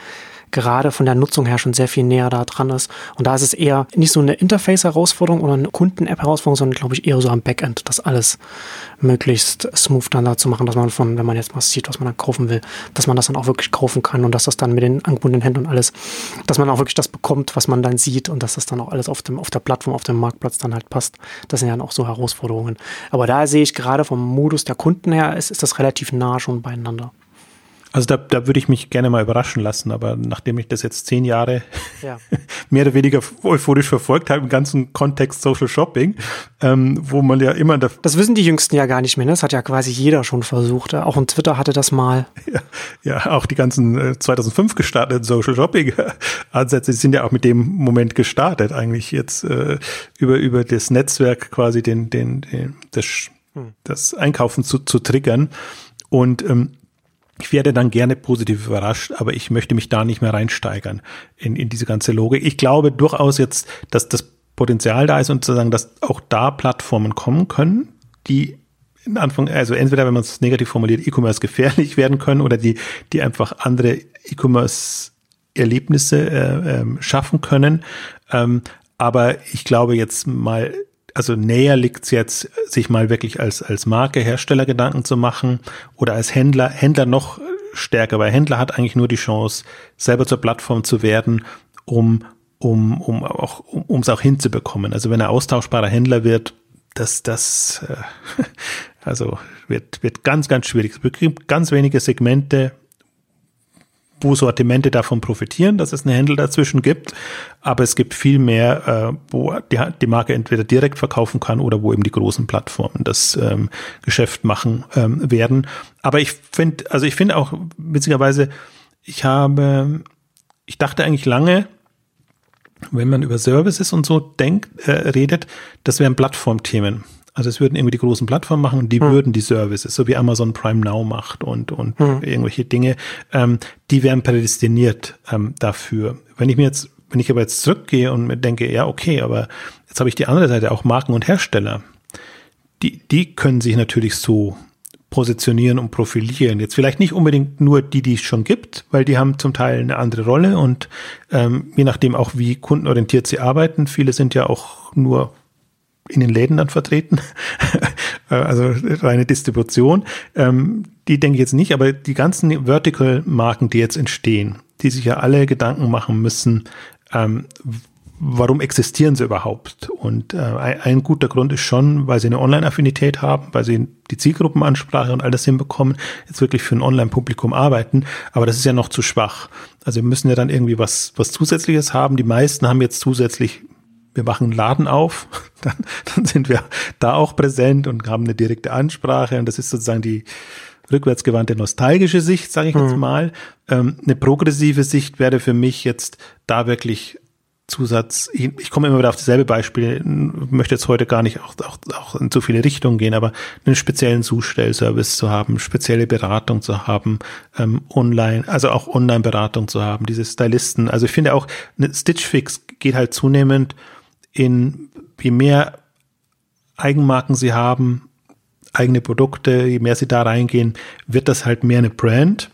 gerade von der Nutzung her schon sehr viel näher da dran ist. Und da ist es eher nicht so eine Interface-Herausforderung oder eine Kunden-App-Herausforderung, sondern glaube ich eher so am Backend, das alles möglichst smooth dann da zu machen, dass man von, wenn man jetzt mal sieht, was man dann kaufen will, dass man das dann auch wirklich kaufen kann und dass das dann mit den angebundenen Händen und alles, dass man auch wirklich das bekommt, was man dann sieht und dass das dann auch alles auf dem, auf der Plattform, auf dem Marktplatz dann halt passt. Das sind ja dann auch so Herausforderungen. Aber da sehe ich gerade vom Modus der Kunden her, ist, ist das relativ nah schon beieinander. Also da, da würde ich mich gerne mal überraschen lassen, aber nachdem ich das jetzt zehn Jahre ja. mehr oder weniger euphorisch verfolgt habe im ganzen Kontext Social Shopping, ähm, wo man ja immer da Das wissen die Jüngsten ja gar nicht mehr, ne? Das hat ja quasi jeder schon versucht. Auch in Twitter hatte das mal. Ja, ja auch die ganzen äh, 2005 gestarteten Social Shopping Ansätze die sind ja auch mit dem Moment gestartet, eigentlich jetzt äh, über, über das Netzwerk quasi den, den, den das, hm. das Einkaufen zu, zu triggern. Und ähm, ich werde dann gerne positiv überrascht, aber ich möchte mich da nicht mehr reinsteigern in, in diese ganze Logik. Ich glaube durchaus jetzt, dass das Potenzial da ist und sozusagen, dass auch da Plattformen kommen können, die in Anfang, also entweder, wenn man es negativ formuliert, E-Commerce gefährlich werden können oder die, die einfach andere E-Commerce Erlebnisse äh, ähm, schaffen können. Ähm, aber ich glaube jetzt mal also näher liegt's jetzt, sich mal wirklich als, als Marke, Hersteller Gedanken zu machen oder als Händler, Händler noch stärker, weil Händler hat eigentlich nur die Chance, selber zur Plattform zu werden, um, um, um auch, um es auch hinzubekommen. Also wenn er austauschbarer Händler wird, das, das, äh, also wird, wird ganz, ganz schwierig. Es gibt ganz wenige Segmente, wo Sortimente davon profitieren, dass es eine Händler dazwischen gibt. Aber es gibt viel mehr, äh, wo die, die Marke entweder direkt verkaufen kann oder wo eben die großen Plattformen das ähm, Geschäft machen ähm, werden. Aber ich finde, also ich finde auch witzigerweise, ich habe, ich dachte eigentlich lange, wenn man über Services und so denkt, äh, redet, das wären Plattformthemen. Also es würden irgendwie die großen Plattformen machen und die hm. würden die Services, so wie Amazon Prime Now macht und, und hm. irgendwelche Dinge, ähm, die wären prädestiniert ähm, dafür. Wenn ich mir jetzt, wenn ich aber jetzt zurückgehe und mir denke, ja, okay, aber Jetzt habe ich die andere Seite, auch Marken und Hersteller. Die, die können sich natürlich so positionieren und profilieren. Jetzt vielleicht nicht unbedingt nur die, die es schon gibt, weil die haben zum Teil eine andere Rolle und ähm, je nachdem auch, wie kundenorientiert sie arbeiten. Viele sind ja auch nur in den Läden dann vertreten, äh, also reine Distribution. Ähm, die denke ich jetzt nicht, aber die ganzen Vertical-Marken, die jetzt entstehen, die sich ja alle Gedanken machen müssen, ähm, warum existieren sie überhaupt? Und äh, ein guter Grund ist schon, weil sie eine Online-Affinität haben, weil sie die Zielgruppenansprache und alles hinbekommen, jetzt wirklich für ein Online-Publikum arbeiten. Aber das ist ja noch zu schwach. Also wir müssen ja dann irgendwie was, was Zusätzliches haben. Die meisten haben jetzt zusätzlich wir machen einen Laden auf, dann, dann sind wir da auch präsent und haben eine direkte Ansprache. Und das ist sozusagen die rückwärtsgewandte nostalgische Sicht, sage ich jetzt mhm. mal. Ähm, eine progressive Sicht wäre für mich jetzt da wirklich Zusatz, ich, ich komme immer wieder auf dieselbe Beispiele, möchte jetzt heute gar nicht auch, auch, auch in zu viele Richtungen gehen, aber einen speziellen Zustellservice zu haben, spezielle Beratung zu haben, ähm, online, also auch Online-Beratung zu haben, diese Stylisten. Also ich finde auch, eine Stitch Fix geht halt zunehmend in, je mehr Eigenmarken sie haben, eigene Produkte, je mehr sie da reingehen, wird das halt mehr eine Brand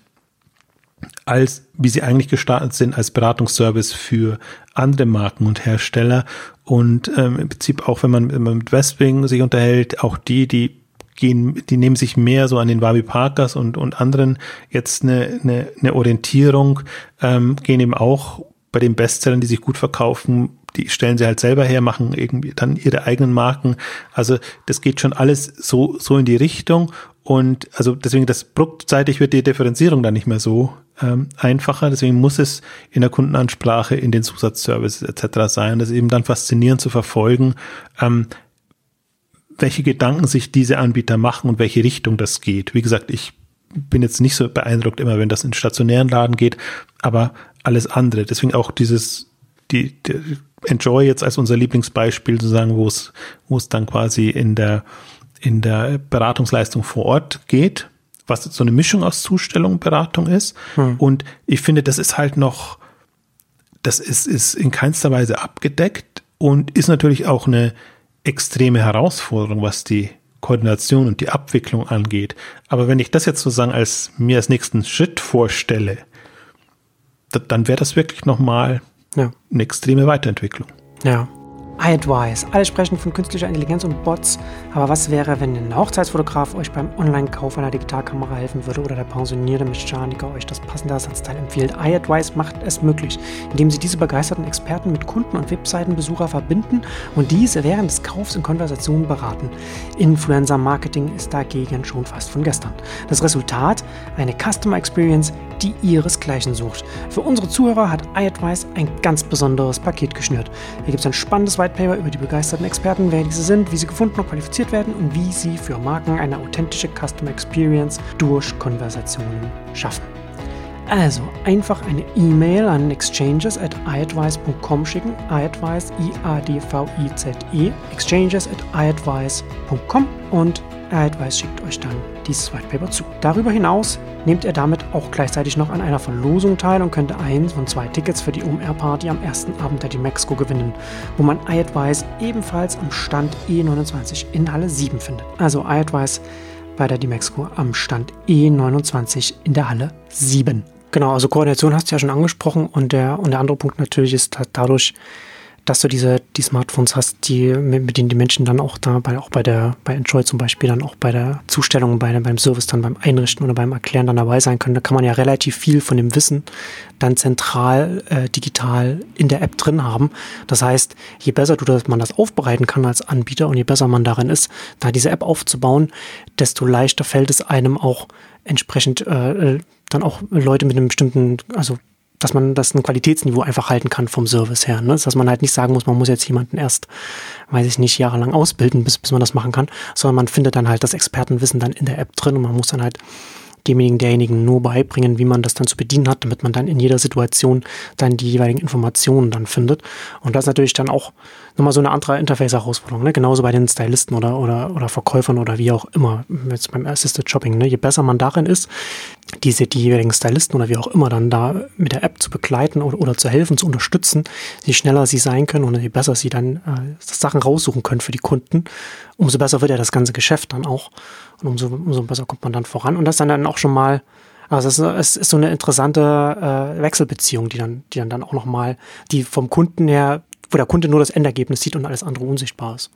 als wie sie eigentlich gestartet sind als Beratungsservice für andere Marken und Hersteller. Und ähm, im Prinzip auch, wenn man, wenn man mit Westwing sich unterhält, auch die, die gehen, die nehmen sich mehr so an den Wabi Parkers und, und anderen jetzt eine, eine, eine Orientierung, ähm, gehen eben auch bei den Bestsellern, die sich gut verkaufen, die stellen sie halt selber her, machen irgendwie dann ihre eigenen Marken. Also das geht schon alles so, so in die Richtung. Und also deswegen das produktseitig wird die Differenzierung dann nicht mehr so ähm, einfacher. Deswegen muss es in der Kundenansprache, in den Zusatzservices etc. sein. Das ist eben dann faszinierend zu verfolgen, ähm, welche Gedanken sich diese Anbieter machen und welche Richtung das geht. Wie gesagt, ich bin jetzt nicht so beeindruckt immer, wenn das in stationären Laden geht, aber alles andere. Deswegen auch dieses, die, die Enjoy jetzt als unser Lieblingsbeispiel zu sagen, wo es, wo es dann quasi in der, in der Beratungsleistung vor Ort geht was so eine Mischung aus Zustellung und Beratung ist. Hm. Und ich finde, das ist halt noch, das ist, ist in keinster Weise abgedeckt und ist natürlich auch eine extreme Herausforderung, was die Koordination und die Abwicklung angeht. Aber wenn ich das jetzt sozusagen als mir als nächsten Schritt vorstelle, dann wäre das wirklich nochmal ja. eine extreme Weiterentwicklung. Ja iAdvise. Alle sprechen von künstlicher Intelligenz und Bots, aber was wäre, wenn ein Hochzeitsfotograf euch beim Online-Kauf einer Digitalkamera helfen würde oder der pensionierte Mechaniker euch das passende Ersatzteil empfiehlt? iAdvise macht es möglich, indem sie diese begeisterten Experten mit Kunden und Webseitenbesucher verbinden und diese während des Kaufs in Konversationen beraten. Influencer-Marketing ist dagegen schon fast von gestern. Das Resultat? Eine Customer Experience, die ihresgleichen sucht. Für unsere Zuhörer hat iAdvise ein ganz besonderes Paket geschnürt. Hier gibt es ein spannendes White Paper über die begeisterten Experten, wer diese sind, wie sie gefunden und qualifiziert werden und wie sie für Marken eine authentische Customer Experience durch Konversationen schaffen. Also einfach eine E-Mail an exchanges at iadvice.com schicken. iadvice, I-A-D-V-I-Z-E, exchanges at iadvice.com und iadvice schickt euch dann dieses White Paper zu. Darüber hinaus nehmt ihr damit auch gleichzeitig noch an einer Verlosung teil und könnt eins von zwei Tickets für die OMR-Party am ersten Abend der Dimexco gewinnen, wo man iAdvice ebenfalls am Stand E29 in Halle 7 findet. Also iAdvice bei der Dimexco am Stand E29 in der Halle 7. Genau, also Koordination hast du ja schon angesprochen und der, und der andere Punkt natürlich ist dadurch, dass du diese die Smartphones hast, die mit, mit denen die Menschen dann auch da bei auch bei der bei Enjoy zum Beispiel dann auch bei der Zustellung, bei beim Service dann beim Einrichten oder beim Erklären dann dabei sein können. Da kann man ja relativ viel von dem Wissen dann zentral äh, digital in der App drin haben. Das heißt, je besser du das, man das aufbereiten kann als Anbieter und je besser man darin ist, da diese App aufzubauen, desto leichter fällt es einem auch entsprechend äh, äh dann auch Leute mit einem bestimmten, also dass man das ein Qualitätsniveau einfach halten kann vom Service her. Ne? Dass man halt nicht sagen muss, man muss jetzt jemanden erst, weiß ich nicht, jahrelang ausbilden, bis, bis man das machen kann, sondern man findet dann halt das Expertenwissen dann in der App drin und man muss dann halt demjenigen, derjenigen nur beibringen, wie man das dann zu bedienen hat, damit man dann in jeder Situation dann die jeweiligen Informationen dann findet. Und das ist natürlich dann auch nochmal so eine andere Interface-Herausforderung, ne? Genauso bei den Stylisten oder, oder, oder Verkäufern oder wie auch immer, jetzt beim Assisted Shopping, ne? Je besser man darin ist, diese, die jeweiligen Stylisten oder wie auch immer dann da mit der App zu begleiten oder, oder zu helfen, zu unterstützen, je schneller sie sein können und je besser sie dann äh, Sachen raussuchen können für die Kunden, umso besser wird ja das ganze Geschäft dann auch und umso, umso besser kommt man dann voran und das dann dann auch schon mal also es ist, so eine interessante äh, Wechselbeziehung, die dann, die dann, dann auch nochmal, die vom Kunden her, wo der Kunde nur das Endergebnis sieht und alles andere unsichtbar ist.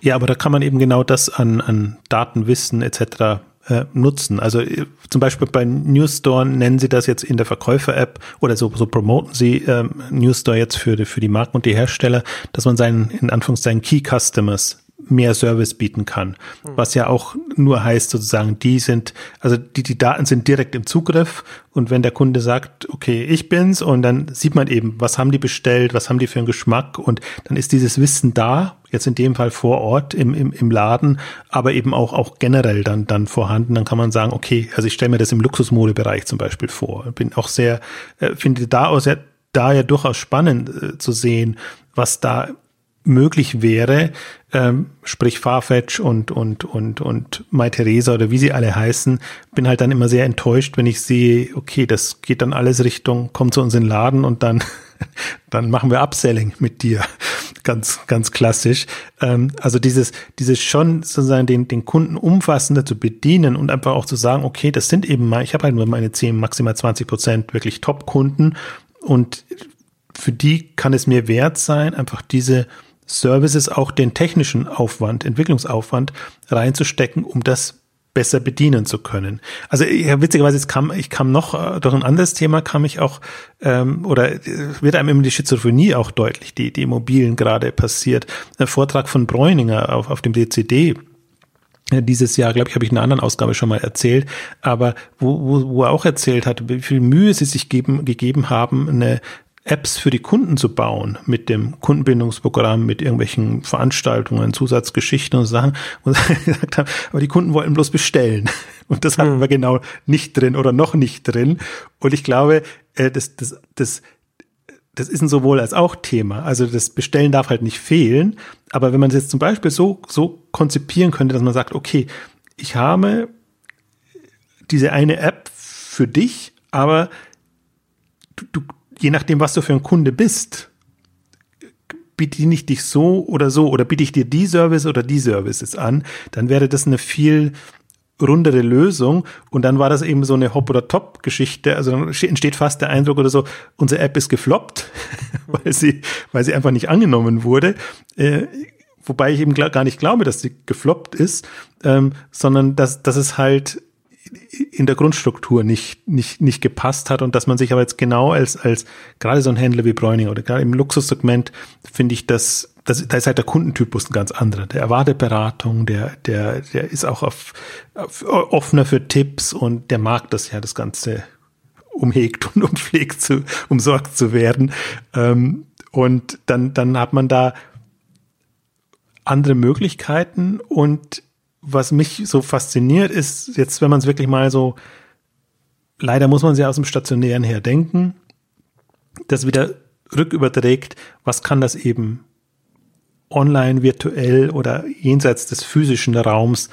Ja, aber da kann man eben genau das an, an Datenwissen etc. Äh, nutzen. Also äh, zum Beispiel bei Newsstore nennen sie das jetzt in der Verkäufer-App oder so, so promoten sie ähm, Newsstore jetzt für, für die Marken und die Hersteller, dass man seinen, in Anführungszeichen, Key Customers mehr Service bieten kann. Hm. Was ja auch nur heißt sozusagen, die sind, also die, die Daten sind direkt im Zugriff und wenn der Kunde sagt, okay, ich bin's und dann sieht man eben, was haben die bestellt, was haben die für einen Geschmack und dann ist dieses Wissen da, jetzt in dem Fall vor Ort im, im, im Laden, aber eben auch, auch generell dann, dann vorhanden. Dann kann man sagen, okay, also ich stelle mir das im Luxusmodebereich zum Beispiel vor. Bin auch sehr, äh, finde da auch sehr, da ja durchaus spannend äh, zu sehen, was da möglich wäre, ähm, sprich Farfetch und und und und Mai Theresa oder wie sie alle heißen, bin halt dann immer sehr enttäuscht, wenn ich sehe, okay, das geht dann alles Richtung, komm zu uns in den Laden und dann dann machen wir Upselling mit dir, ganz ganz klassisch. Ähm, also dieses dieses schon sozusagen den den Kunden umfassender zu bedienen und einfach auch zu sagen, okay, das sind eben mal, ich habe halt nur meine 10 maximal 20 Prozent wirklich Top-Kunden und für die kann es mir wert sein, einfach diese Services auch den technischen Aufwand, Entwicklungsaufwand reinzustecken, um das besser bedienen zu können. Also ja, witzigerweise es kam ich kam noch äh, durch ein anderes Thema kam ich auch ähm, oder äh, wird einem immer die Schizophrenie auch deutlich, die die Immobilien gerade passiert. Ein Vortrag von Bräuninger auf auf dem DCD äh, dieses Jahr, glaube ich, habe ich in einer anderen Ausgabe schon mal erzählt, aber wo, wo, wo er auch erzählt hat, wie viel Mühe sie sich geben, gegeben haben, eine Apps für die Kunden zu bauen mit dem Kundenbindungsprogramm, mit irgendwelchen Veranstaltungen, Zusatzgeschichten und Sachen und gesagt haben, aber die Kunden wollten bloß bestellen. Und das hatten hm. wir genau nicht drin oder noch nicht drin. Und ich glaube, äh, das, das, das, das ist ein sowohl als auch Thema. Also das Bestellen darf halt nicht fehlen. Aber wenn man es jetzt zum Beispiel so, so konzipieren könnte, dass man sagt, okay, ich habe diese eine App für dich, aber du, du, je nachdem, was du für ein Kunde bist, bediene ich dich so oder so oder biete ich dir die Service oder die Services an, dann wäre das eine viel rundere Lösung und dann war das eben so eine Hop- oder Top-Geschichte. Also dann entsteht fast der Eindruck oder so, unsere App ist gefloppt, weil sie, weil sie einfach nicht angenommen wurde. Äh, wobei ich eben gar nicht glaube, dass sie gefloppt ist, ähm, sondern dass, dass es halt in der Grundstruktur nicht, nicht, nicht gepasst hat und dass man sich aber jetzt genau als, als gerade so ein Händler wie Bräuning oder gerade im Luxussegment finde ich, dass, das, da ist halt der Kundentypus ein ganz anderer. Der erwartet Beratung, der, der, der ist auch auf, auf, offener für Tipps und der mag das ja, das Ganze umhegt und umpflegt zu, umsorgt zu werden. Ähm, und dann, dann hat man da andere Möglichkeiten und was mich so fasziniert, ist jetzt, wenn man es wirklich mal so, leider muss man sie aus dem Stationären her denken, das wieder rücküberträgt, was kann das eben online, virtuell oder jenseits des physischen Raums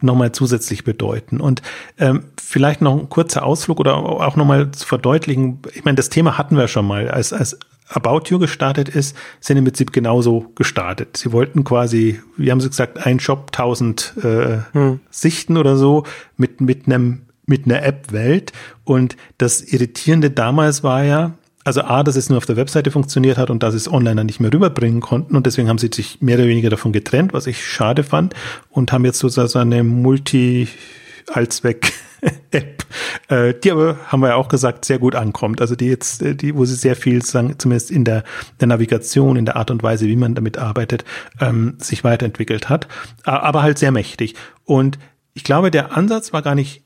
nochmal zusätzlich bedeuten. Und ähm, vielleicht noch ein kurzer Ausflug oder auch nochmal zu verdeutlichen, ich meine, das Thema hatten wir schon mal, als, als About You gestartet ist, sind im Prinzip genauso gestartet. Sie wollten quasi, wie haben sie gesagt, ein Shop, tausend äh, hm. Sichten oder so mit, mit einem mit einer App-Welt. Und das Irritierende damals war ja, also A, dass es nur auf der Webseite funktioniert hat und dass es online dann nicht mehr rüberbringen konnten. Und deswegen haben sie sich mehr oder weniger davon getrennt, was ich schade fand. Und haben jetzt sozusagen eine Multi-Allzweck- App, äh, die aber, haben wir ja auch gesagt, sehr gut ankommt. Also die jetzt, äh, die, wo sie sehr viel, sagen, zumindest in der, der Navigation, in der Art und Weise, wie man damit arbeitet, ähm, sich weiterentwickelt hat. Aber halt sehr mächtig. Und ich glaube, der Ansatz war gar nicht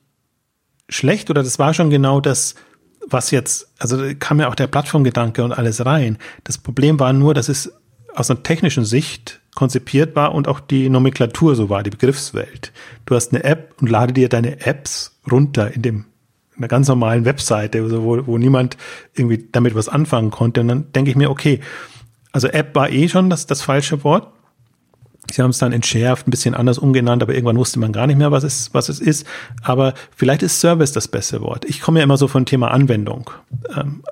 schlecht oder das war schon genau das, was jetzt, also kam ja auch der Plattformgedanke und alles rein. Das Problem war nur, dass es aus einer technischen Sicht konzipiert war und auch die Nomenklatur so war, die Begriffswelt. Du hast eine App und lade dir deine Apps runter in dem in einer ganz normalen Webseite, wo, wo niemand irgendwie damit was anfangen konnte. Und dann denke ich mir, okay, Also App war eh schon das, das falsche Wort. Sie haben es dann entschärft, ein bisschen anders umgenannt, aber irgendwann wusste man gar nicht mehr, was es, was es ist. Aber vielleicht ist Service das beste Wort. Ich komme ja immer so von Thema Anwendung. Ähm,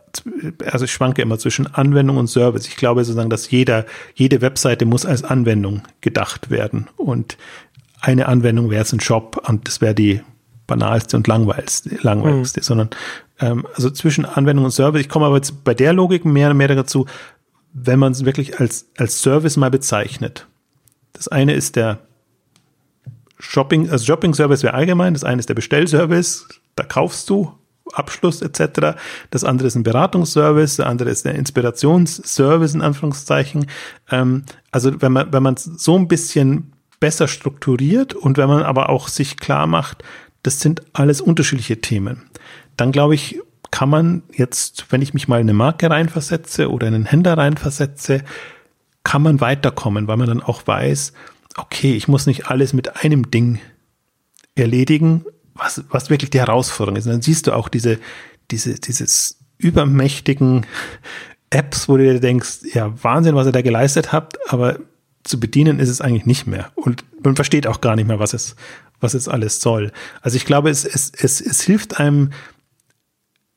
also ich schwanke immer zwischen Anwendung und Service. Ich glaube sozusagen, dass jeder, jede Webseite muss als Anwendung gedacht werden. Und eine Anwendung wäre jetzt ein Shop und das wäre die banalste und langweiligste, langweiligste, mhm. sondern ähm, also zwischen Anwendung und Service. Ich komme aber jetzt bei der Logik mehr und mehr dazu, wenn man es wirklich als, als Service mal bezeichnet. Das eine ist der Shopping, also Shopping-Service wäre allgemein, das eine ist der Bestellservice, da kaufst du Abschluss etc. Das andere ist ein Beratungsservice, der andere ist der Inspirationsservice in Anführungszeichen. Ähm, also wenn man wenn man so ein bisschen besser strukturiert und wenn man aber auch sich klar macht, das sind alles unterschiedliche Themen, dann glaube ich, kann man jetzt, wenn ich mich mal in eine Marke reinversetze oder in einen Händler reinversetze, kann man weiterkommen, weil man dann auch weiß, okay, ich muss nicht alles mit einem Ding erledigen, was, was wirklich die Herausforderung ist. Und dann siehst du auch diese, diese, dieses übermächtigen Apps, wo du dir denkst, ja, Wahnsinn, was ihr da geleistet habt, aber zu bedienen ist es eigentlich nicht mehr. Und man versteht auch gar nicht mehr, was es, was es alles soll. Also ich glaube, es, es, es, es hilft einem,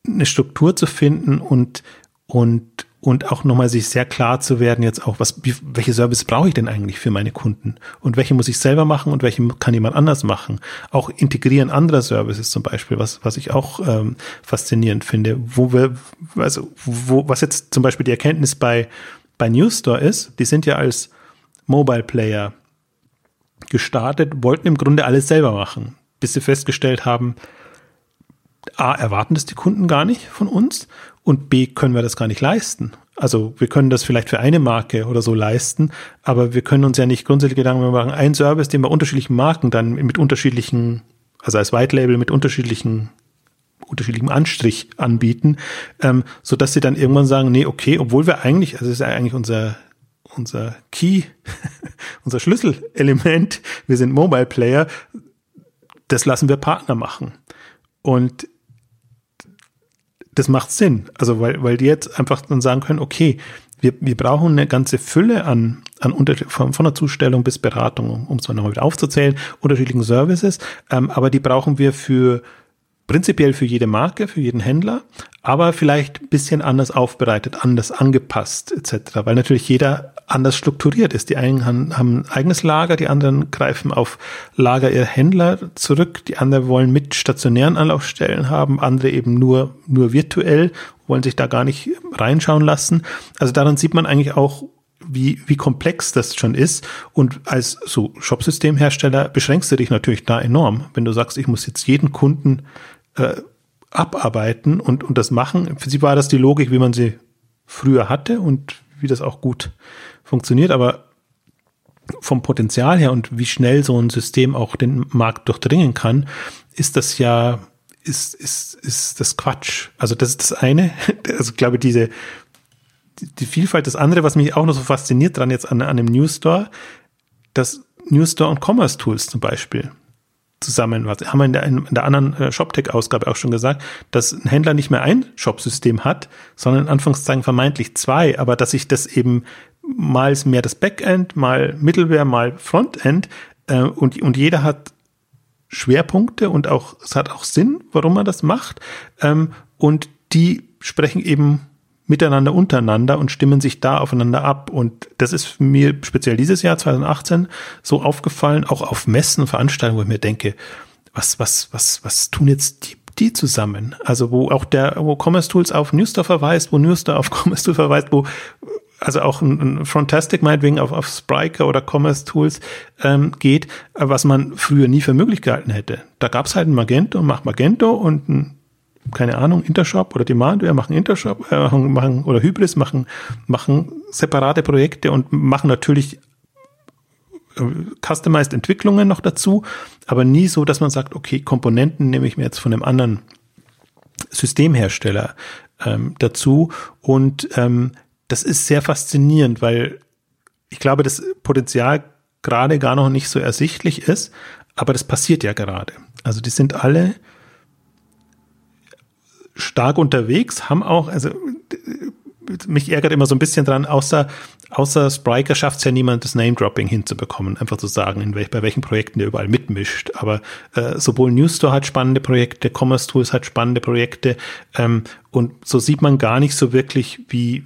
eine Struktur zu finden und, und, und auch nochmal sich sehr klar zu werden, jetzt auch, was, wie, welche Service brauche ich denn eigentlich für meine Kunden? Und welche muss ich selber machen und welche kann jemand anders machen? Auch integrieren anderer Services zum Beispiel, was, was ich auch ähm, faszinierend finde, wo wir, also, wo, was jetzt zum Beispiel die Erkenntnis bei, bei Newstore ist, die sind ja als Mobile Player gestartet, wollten im Grunde alles selber machen, bis sie festgestellt haben, A, erwarten das die Kunden gar nicht von uns und B, können wir das gar nicht leisten. Also wir können das vielleicht für eine Marke oder so leisten, aber wir können uns ja nicht grundsätzlich Gedanken machen, ein Service, den wir unterschiedlichen Marken dann mit unterschiedlichen, also als White Label mit unterschiedlichen unterschiedlichem Anstrich anbieten, ähm, so dass sie dann irgendwann sagen, nee, okay, obwohl wir eigentlich, also das ist eigentlich unser unser Key, unser Schlüsselelement, wir sind Mobile Player, das lassen wir Partner machen. Und das macht Sinn. Also, weil, weil die jetzt einfach dann sagen können, okay, wir, wir brauchen eine ganze Fülle an, an unter, von, von der Zustellung bis Beratung, um es mal nochmal wieder aufzuzählen, unterschiedlichen Services, ähm, aber die brauchen wir für prinzipiell für jede Marke, für jeden Händler, aber vielleicht ein bisschen anders aufbereitet, anders angepasst etc., weil natürlich jeder anders strukturiert ist. Die einen haben, haben ein eigenes Lager, die anderen greifen auf Lager ihrer Händler zurück, die anderen wollen mit stationären Anlaufstellen haben, andere eben nur, nur virtuell, wollen sich da gar nicht reinschauen lassen. Also daran sieht man eigentlich auch, wie, wie komplex das schon ist. Und als so Shopsystemhersteller beschränkst du dich natürlich da enorm, wenn du sagst, ich muss jetzt jeden Kunden äh, abarbeiten und, und das machen. Für sie war das die Logik, wie man sie früher hatte und wie das auch gut funktioniert, aber vom Potenzial her und wie schnell so ein System auch den Markt durchdringen kann, ist das ja, ist, ist, ist das Quatsch. Also das ist das eine. Also ich glaube, diese, die Vielfalt, das andere, was mich auch noch so fasziniert dran jetzt an, an dem News Store, das News Store und Commerce Tools zum Beispiel zusammen, was haben wir in der, in der anderen äh, ShopTech-Ausgabe auch schon gesagt, dass ein Händler nicht mehr ein Shop-System hat, sondern in Anführungszeichen vermeintlich zwei, aber dass sich das eben mal mehr das Backend, mal Middleware, mal Frontend äh, und, und jeder hat Schwerpunkte und auch es hat auch Sinn, warum man das macht ähm, und die sprechen eben miteinander untereinander und stimmen sich da aufeinander ab. Und das ist mir speziell dieses Jahr 2018 so aufgefallen, auch auf Messen, Veranstaltungen, wo ich mir denke, was, was, was, was tun jetzt die, die zusammen? Also wo auch der, wo Commerce Tools auf Newster verweist, wo Newster auf Commerce Tools verweist, wo also auch ein, ein Frontastic meinetwegen auf, auf Spryker oder Commerce Tools ähm, geht, was man früher nie für möglich gehalten hätte. Da gab es halt ein Magento, macht Magento und ein keine Ahnung, Intershop oder Demandware machen Intershop, äh, machen, oder Hybris machen, machen separate Projekte und machen natürlich äh, customized Entwicklungen noch dazu, aber nie so, dass man sagt, okay, Komponenten nehme ich mir jetzt von einem anderen Systemhersteller ähm, dazu und ähm, das ist sehr faszinierend, weil ich glaube, das Potenzial gerade gar noch nicht so ersichtlich ist, aber das passiert ja gerade. Also die sind alle stark unterwegs, haben auch, also mich ärgert immer so ein bisschen dran, außer, außer Spriker schafft es ja niemand, das Name-Dropping hinzubekommen, einfach zu sagen, in welch, bei welchen Projekten der überall mitmischt. Aber äh, sowohl Newstore hat spannende Projekte, Commerce Tools hat spannende Projekte ähm, und so sieht man gar nicht so wirklich, wie,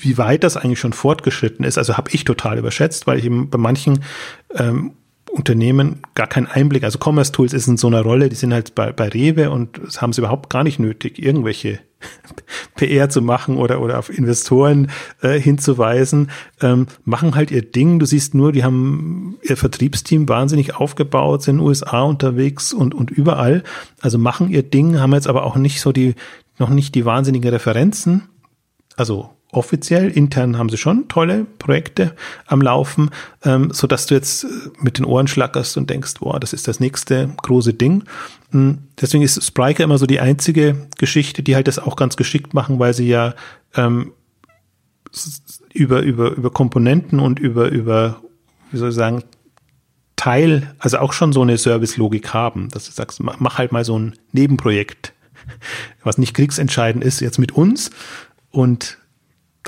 wie weit das eigentlich schon fortgeschritten ist. Also habe ich total überschätzt, weil ich eben bei manchen ähm, Unternehmen gar keinen Einblick. Also Commerce Tools ist in so einer Rolle, die sind halt bei, bei Rewe und haben es überhaupt gar nicht nötig, irgendwelche PR zu machen oder, oder auf Investoren äh, hinzuweisen, ähm, machen halt ihr Ding. Du siehst nur, die haben ihr Vertriebsteam wahnsinnig aufgebaut, sind in den USA unterwegs und, und überall. Also machen ihr Ding, haben jetzt aber auch nicht so die, noch nicht die wahnsinnigen Referenzen. Also offiziell, intern haben sie schon tolle Projekte am Laufen, ähm, so dass du jetzt äh, mit den Ohren schlackerst und denkst, boah, das ist das nächste große Ding. Hm, deswegen ist Spriker immer so die einzige Geschichte, die halt das auch ganz geschickt machen, weil sie ja ähm, über, über, über Komponenten und über, über, wie soll ich sagen, Teil, also auch schon so eine Service-Logik haben, dass du sagst, mach halt mal so ein Nebenprojekt, was nicht kriegsentscheidend ist, jetzt mit uns und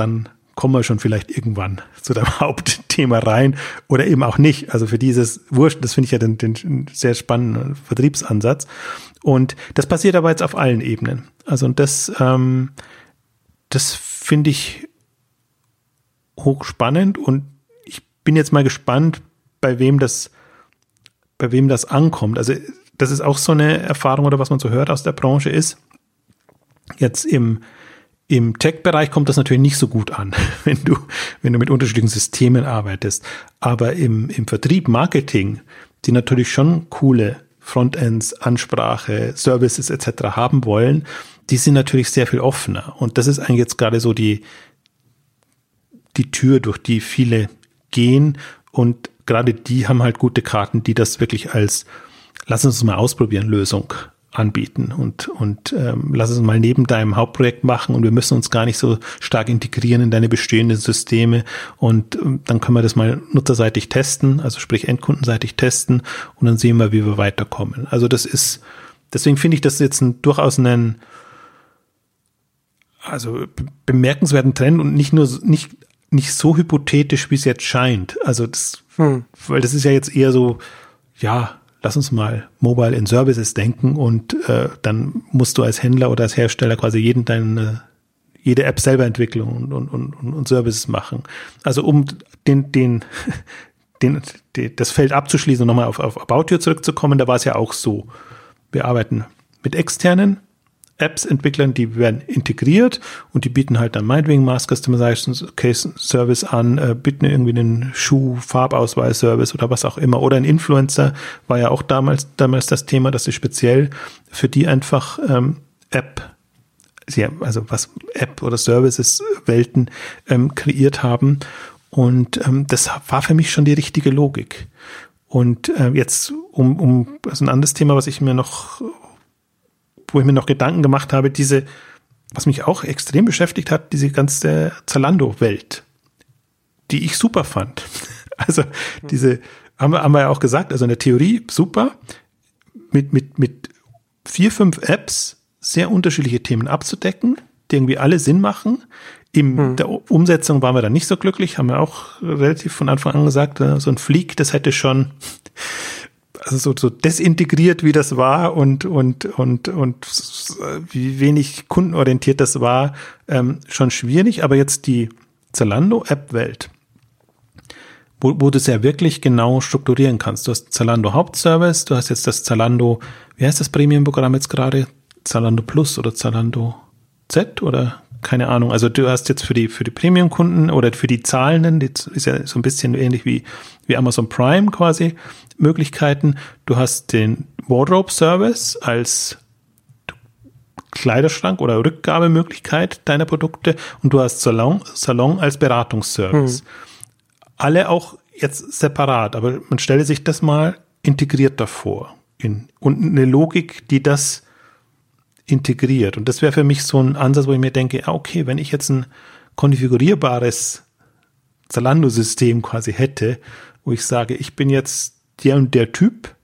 dann kommen wir schon vielleicht irgendwann zu dem Hauptthema rein oder eben auch nicht. Also für dieses Wurscht, das finde ich ja den, den sehr spannenden Vertriebsansatz. Und das passiert aber jetzt auf allen Ebenen. Also und das, ähm, das finde ich hochspannend und ich bin jetzt mal gespannt, bei wem das, bei wem das ankommt. Also das ist auch so eine Erfahrung oder was man so hört aus der Branche ist. Jetzt im im Tech-Bereich kommt das natürlich nicht so gut an, wenn du, wenn du mit unterschiedlichen Systemen arbeitest. Aber im, im Vertrieb, Marketing, die natürlich schon coole Frontends, Ansprache, Services etc. haben wollen, die sind natürlich sehr viel offener. Und das ist eigentlich jetzt gerade so die, die Tür, durch die viele gehen. Und gerade die haben halt gute Karten, die das wirklich als, lass uns mal ausprobieren, Lösung anbieten und, und ähm, lass es mal neben deinem Hauptprojekt machen und wir müssen uns gar nicht so stark integrieren in deine bestehenden Systeme und ähm, dann können wir das mal nutzerseitig testen, also sprich endkundenseitig testen und dann sehen wir, wie wir weiterkommen. Also das ist, deswegen finde ich das jetzt ein, durchaus einen, also bemerkenswerten Trend und nicht nur, nicht, nicht so hypothetisch, wie es jetzt scheint. Also das, hm. weil das ist ja jetzt eher so, ja, lass uns mal Mobile in Services denken und äh, dann musst du als Händler oder als Hersteller quasi jeden deine jede App selber entwickeln und, und, und, und Services machen. Also um den, den, den, den das Feld abzuschließen und nochmal auf, auf About You zurückzukommen, da war es ja auch so. Wir arbeiten mit externen Apps-Entwicklern, die werden integriert und die bieten halt dann meinetwegen Mass Customization Case Service an, äh, bieten irgendwie einen Schuh-Farbausweis-Service oder was auch immer. Oder ein Influencer war ja auch damals, damals das Thema, dass sie speziell für die einfach ähm, App also was App oder Services Welten ähm, kreiert haben. Und ähm, das war für mich schon die richtige Logik. Und äh, jetzt um, um also ein anderes Thema, was ich mir noch wo ich mir noch Gedanken gemacht habe, diese, was mich auch extrem beschäftigt hat, diese ganze Zalando-Welt, die ich super fand. Also diese, haben wir, haben wir ja auch gesagt, also in der Theorie super, mit, mit, mit vier, fünf Apps sehr unterschiedliche Themen abzudecken, die irgendwie alle Sinn machen. In hm. der Umsetzung waren wir dann nicht so glücklich, haben wir auch relativ von Anfang an gesagt, äh, so ein Fleek, das hätte schon also so, so desintegriert, wie das war und, und, und, und wie wenig kundenorientiert das war, ähm, schon schwierig. Aber jetzt die Zalando-App-Welt, wo, wo du es ja wirklich genau strukturieren kannst. Du hast Zalando Hauptservice, du hast jetzt das Zalando, wie heißt das Premium-Programm jetzt gerade? Zalando Plus oder Zalando Z oder keine Ahnung. Also du hast jetzt für die, für die Premium-Kunden oder für die Zahlenden, das ist ja so ein bisschen ähnlich wie, wie Amazon Prime quasi, Möglichkeiten. Du hast den Wardrobe-Service als Kleiderschrank oder Rückgabemöglichkeit deiner Produkte und du hast Salon, Salon als Beratungsservice. Hm. Alle auch jetzt separat, aber man stelle sich das mal integriert davor. In, und eine Logik, die das integriert. Und das wäre für mich so ein Ansatz, wo ich mir denke, ah, okay, wenn ich jetzt ein konfigurierbares Zalando-System quasi hätte, wo ich sage, ich bin jetzt der und der Typ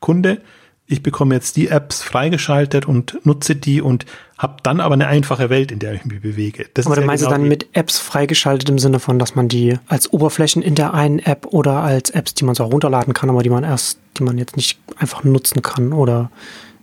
Kunde, ich bekomme jetzt die Apps freigeschaltet und nutze die und habe dann aber eine einfache Welt, in der ich mich bewege. Das aber du meinst genau du dann mit Apps freigeschaltet im Sinne von, dass man die als Oberflächen in der einen App oder als Apps, die man so runterladen kann, aber die man erst, die man jetzt nicht einfach nutzen kann oder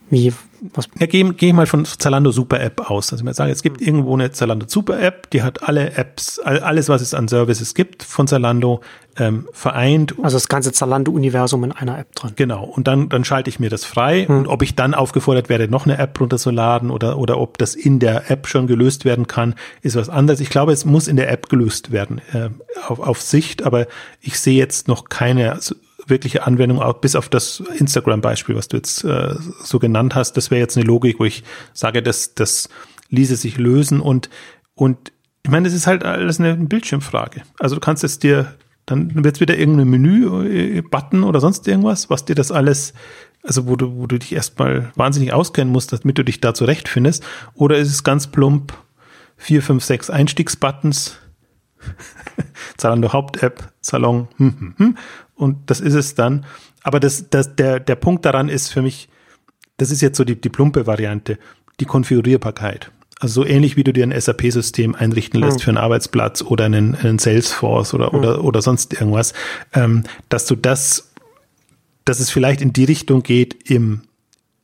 wie, was? Ja, geh, geh mal von Zalando Super App aus. Also ich sage, es gibt irgendwo eine Zalando Super App, die hat alle Apps, alles, was es an Services gibt von Zalando, ähm, vereint. Also das ganze Zalando-Universum in einer App drin. Genau. Und dann, dann schalte ich mir das frei. Hm. Und ob ich dann aufgefordert werde, noch eine App runterzuladen oder, oder ob das in der App schon gelöst werden kann, ist was anderes. Ich glaube, es muss in der App gelöst werden, äh, auf, auf Sicht. Aber ich sehe jetzt noch keine wirkliche Anwendung, auch bis auf das Instagram-Beispiel, was du jetzt äh, so genannt hast. Das wäre jetzt eine Logik, wo ich sage, das, das ließe sich lösen und, und ich meine, das ist halt alles eine Bildschirmfrage. Also du kannst es dir, dann wird es wieder irgendein Menü-Button oder sonst irgendwas, was dir das alles, also wo du, wo du dich erstmal wahnsinnig auskennen musst, damit du dich da zurechtfindest. Oder ist es ganz plump vier, fünf, sechs Einstiegsbuttons, Zalando Haupt-App, Salon, hm, hm, hm, und das ist es dann. Aber das, das, der, der Punkt daran ist für mich, das ist jetzt so die, die plumpe Variante, die Konfigurierbarkeit. Also so ähnlich wie du dir ein SAP-System einrichten lässt mhm. für einen Arbeitsplatz oder einen, einen Salesforce oder, mhm. oder, oder sonst irgendwas, ähm, dass du das, dass es vielleicht in die Richtung geht im,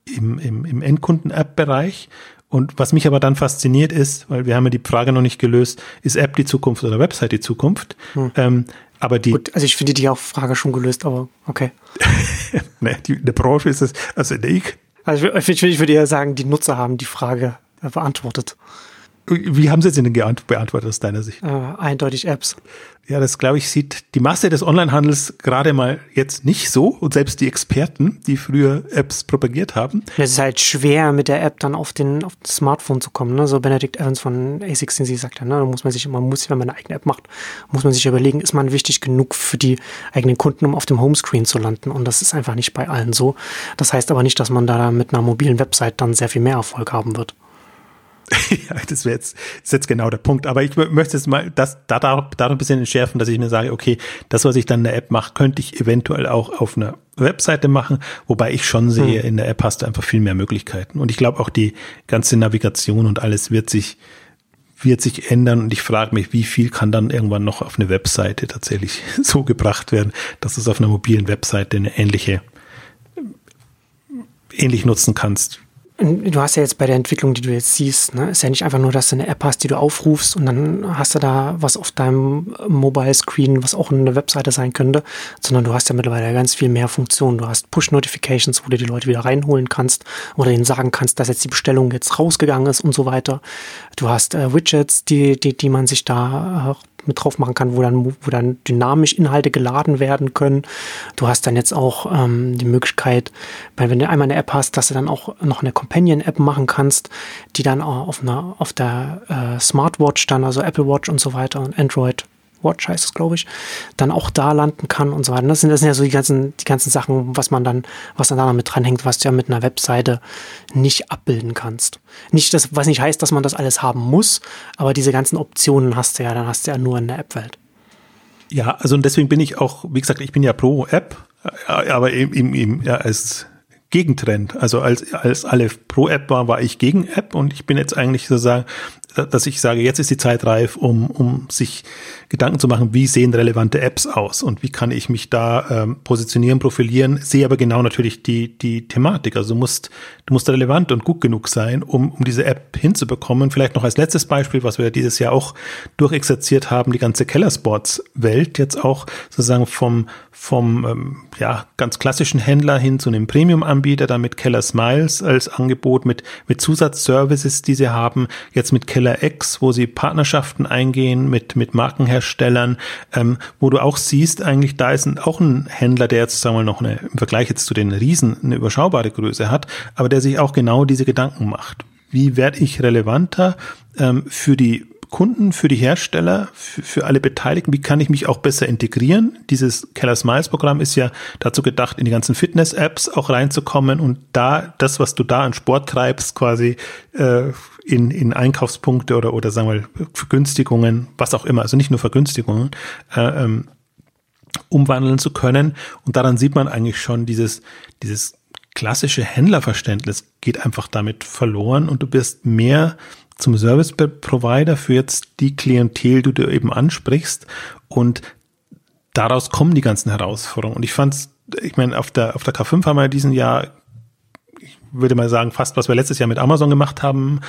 im, im, im Endkunden-App-Bereich. Und was mich aber dann fasziniert ist, weil wir haben ja die Frage noch nicht gelöst, ist App die Zukunft oder Website die Zukunft? Mhm. Ähm, aber die. Gut, also ich finde die auch Frage schon gelöst, aber okay. ne, die, der Branche ist es, also der ich. Also ich, ich, ich würde eher sagen, die Nutzer haben die Frage beantwortet. Wie haben Sie es denn beantwortet aus deiner Sicht? Äh, eindeutig Apps. Ja, das glaube ich sieht die Masse des Onlinehandels gerade mal jetzt nicht so und selbst die Experten, die früher Apps propagiert haben. Es ist halt schwer mit der App dann auf den auf das Smartphone zu kommen. Ne? So Benedict Evans von A16, sagt ja, ne? da muss man sich immer muss, wenn man eine eigene App macht, muss man sich überlegen, ist man wichtig genug für die eigenen Kunden, um auf dem Homescreen zu landen? Und das ist einfach nicht bei allen so. Das heißt aber nicht, dass man da mit einer mobilen Website dann sehr viel mehr Erfolg haben wird. ja, das wäre jetzt, ist jetzt genau der Punkt. Aber ich möchte es mal das, da, da, da ein bisschen entschärfen, dass ich mir sage, okay, das, was ich dann in der App mache, könnte ich eventuell auch auf einer Webseite machen, wobei ich schon sehe, hm. in der App hast du einfach viel mehr Möglichkeiten. Und ich glaube auch die ganze Navigation und alles wird sich, wird sich ändern. Und ich frage mich, wie viel kann dann irgendwann noch auf eine Webseite tatsächlich so gebracht werden, dass du es auf einer mobilen Webseite eine ähnliche, ähnlich nutzen kannst Du hast ja jetzt bei der Entwicklung, die du jetzt siehst, ne, ist ja nicht einfach nur, dass du eine App hast, die du aufrufst und dann hast du da was auf deinem Mobile Screen, was auch eine Webseite sein könnte, sondern du hast ja mittlerweile ganz viel mehr Funktionen. Du hast Push-Notifications, wo du die Leute wieder reinholen kannst oder ihnen sagen kannst, dass jetzt die Bestellung jetzt rausgegangen ist und so weiter. Du hast äh, Widgets, die, die, die man sich da äh, mit drauf machen kann, wo dann, wo dann dynamisch Inhalte geladen werden können. Du hast dann jetzt auch ähm, die Möglichkeit, weil wenn du einmal eine App hast, dass du dann auch noch eine Companion-App machen kannst, die dann auch auf, einer, auf der äh, Smartwatch dann, also Apple Watch und so weiter und Android Watch heißt es, glaube ich, dann auch da landen kann und so weiter. Das sind, das sind ja so die ganzen, die ganzen Sachen, was man dann, was dann da mit dranhängt, was du ja mit einer Webseite nicht abbilden kannst. Nicht das, was nicht heißt, dass man das alles haben muss, aber diese ganzen Optionen hast du ja, dann hast du ja nur in der App-Welt. Ja, also und deswegen bin ich auch, wie gesagt, ich bin ja pro App, aber eben, eben, eben ja, als Gegentrend. Also als, als alle pro App war, war ich gegen App und ich bin jetzt eigentlich sozusagen dass ich sage, jetzt ist die Zeit reif, um, um sich Gedanken zu machen, wie sehen relevante Apps aus und wie kann ich mich da ähm, positionieren, profilieren, sehe aber genau natürlich die, die Thematik. Also du musst, du musst relevant und gut genug sein, um, um diese App hinzubekommen. Vielleicht noch als letztes Beispiel, was wir dieses Jahr auch durchexerziert haben, die ganze Kellersports-Welt jetzt auch sozusagen vom, vom ähm, ja, ganz klassischen Händler hin zu einem Premium-Anbieter, dann mit Keller Smiles als Angebot, mit, mit Zusatzservices, die sie haben, jetzt mit Keller X, wo sie Partnerschaften eingehen mit, mit Markenherstellern, ähm, wo du auch siehst, eigentlich da ist ein, auch ein Händler, der jetzt, sagen wir mal, noch eine, im Vergleich jetzt zu den Riesen eine überschaubare Größe hat, aber der sich auch genau diese Gedanken macht. Wie werde ich relevanter ähm, für die Kunden, für die Hersteller, für, für, alle Beteiligten, wie kann ich mich auch besser integrieren? Dieses Keller Smiles Programm ist ja dazu gedacht, in die ganzen Fitness-Apps auch reinzukommen und da das, was du da an Sport treibst, quasi äh, in, in Einkaufspunkte oder, oder sagen wir Vergünstigungen, was auch immer, also nicht nur Vergünstigungen, äh, ähm, umwandeln zu können. Und daran sieht man eigentlich schon dieses, dieses klassische Händlerverständnis geht einfach damit verloren und du bist mehr zum Service Provider für jetzt die Klientel, die du eben ansprichst und daraus kommen die ganzen Herausforderungen. Und ich fand's, ich meine, auf der, auf der K5 haben wir diesen Jahr würde mal sagen, fast was wir letztes Jahr mit Amazon gemacht haben.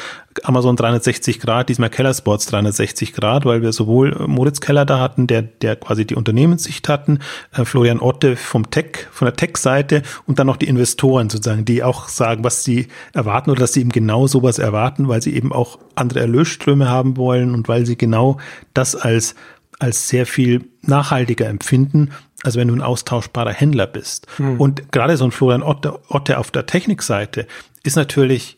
Amazon 360 Grad, diesmal Keller Sports 360 Grad, weil wir sowohl Moritz Keller da hatten, der, der quasi die Unternehmenssicht hatten, äh, Florian Otte vom Tech, von der Tech-Seite und dann noch die Investoren sozusagen, die auch sagen, was sie erwarten oder dass sie eben genau sowas erwarten, weil sie eben auch andere Erlösströme haben wollen und weil sie genau das als als sehr viel nachhaltiger empfinden, als wenn du ein austauschbarer Händler bist. Mhm. Und gerade so ein Florian Otte, Otte auf der Technikseite ist natürlich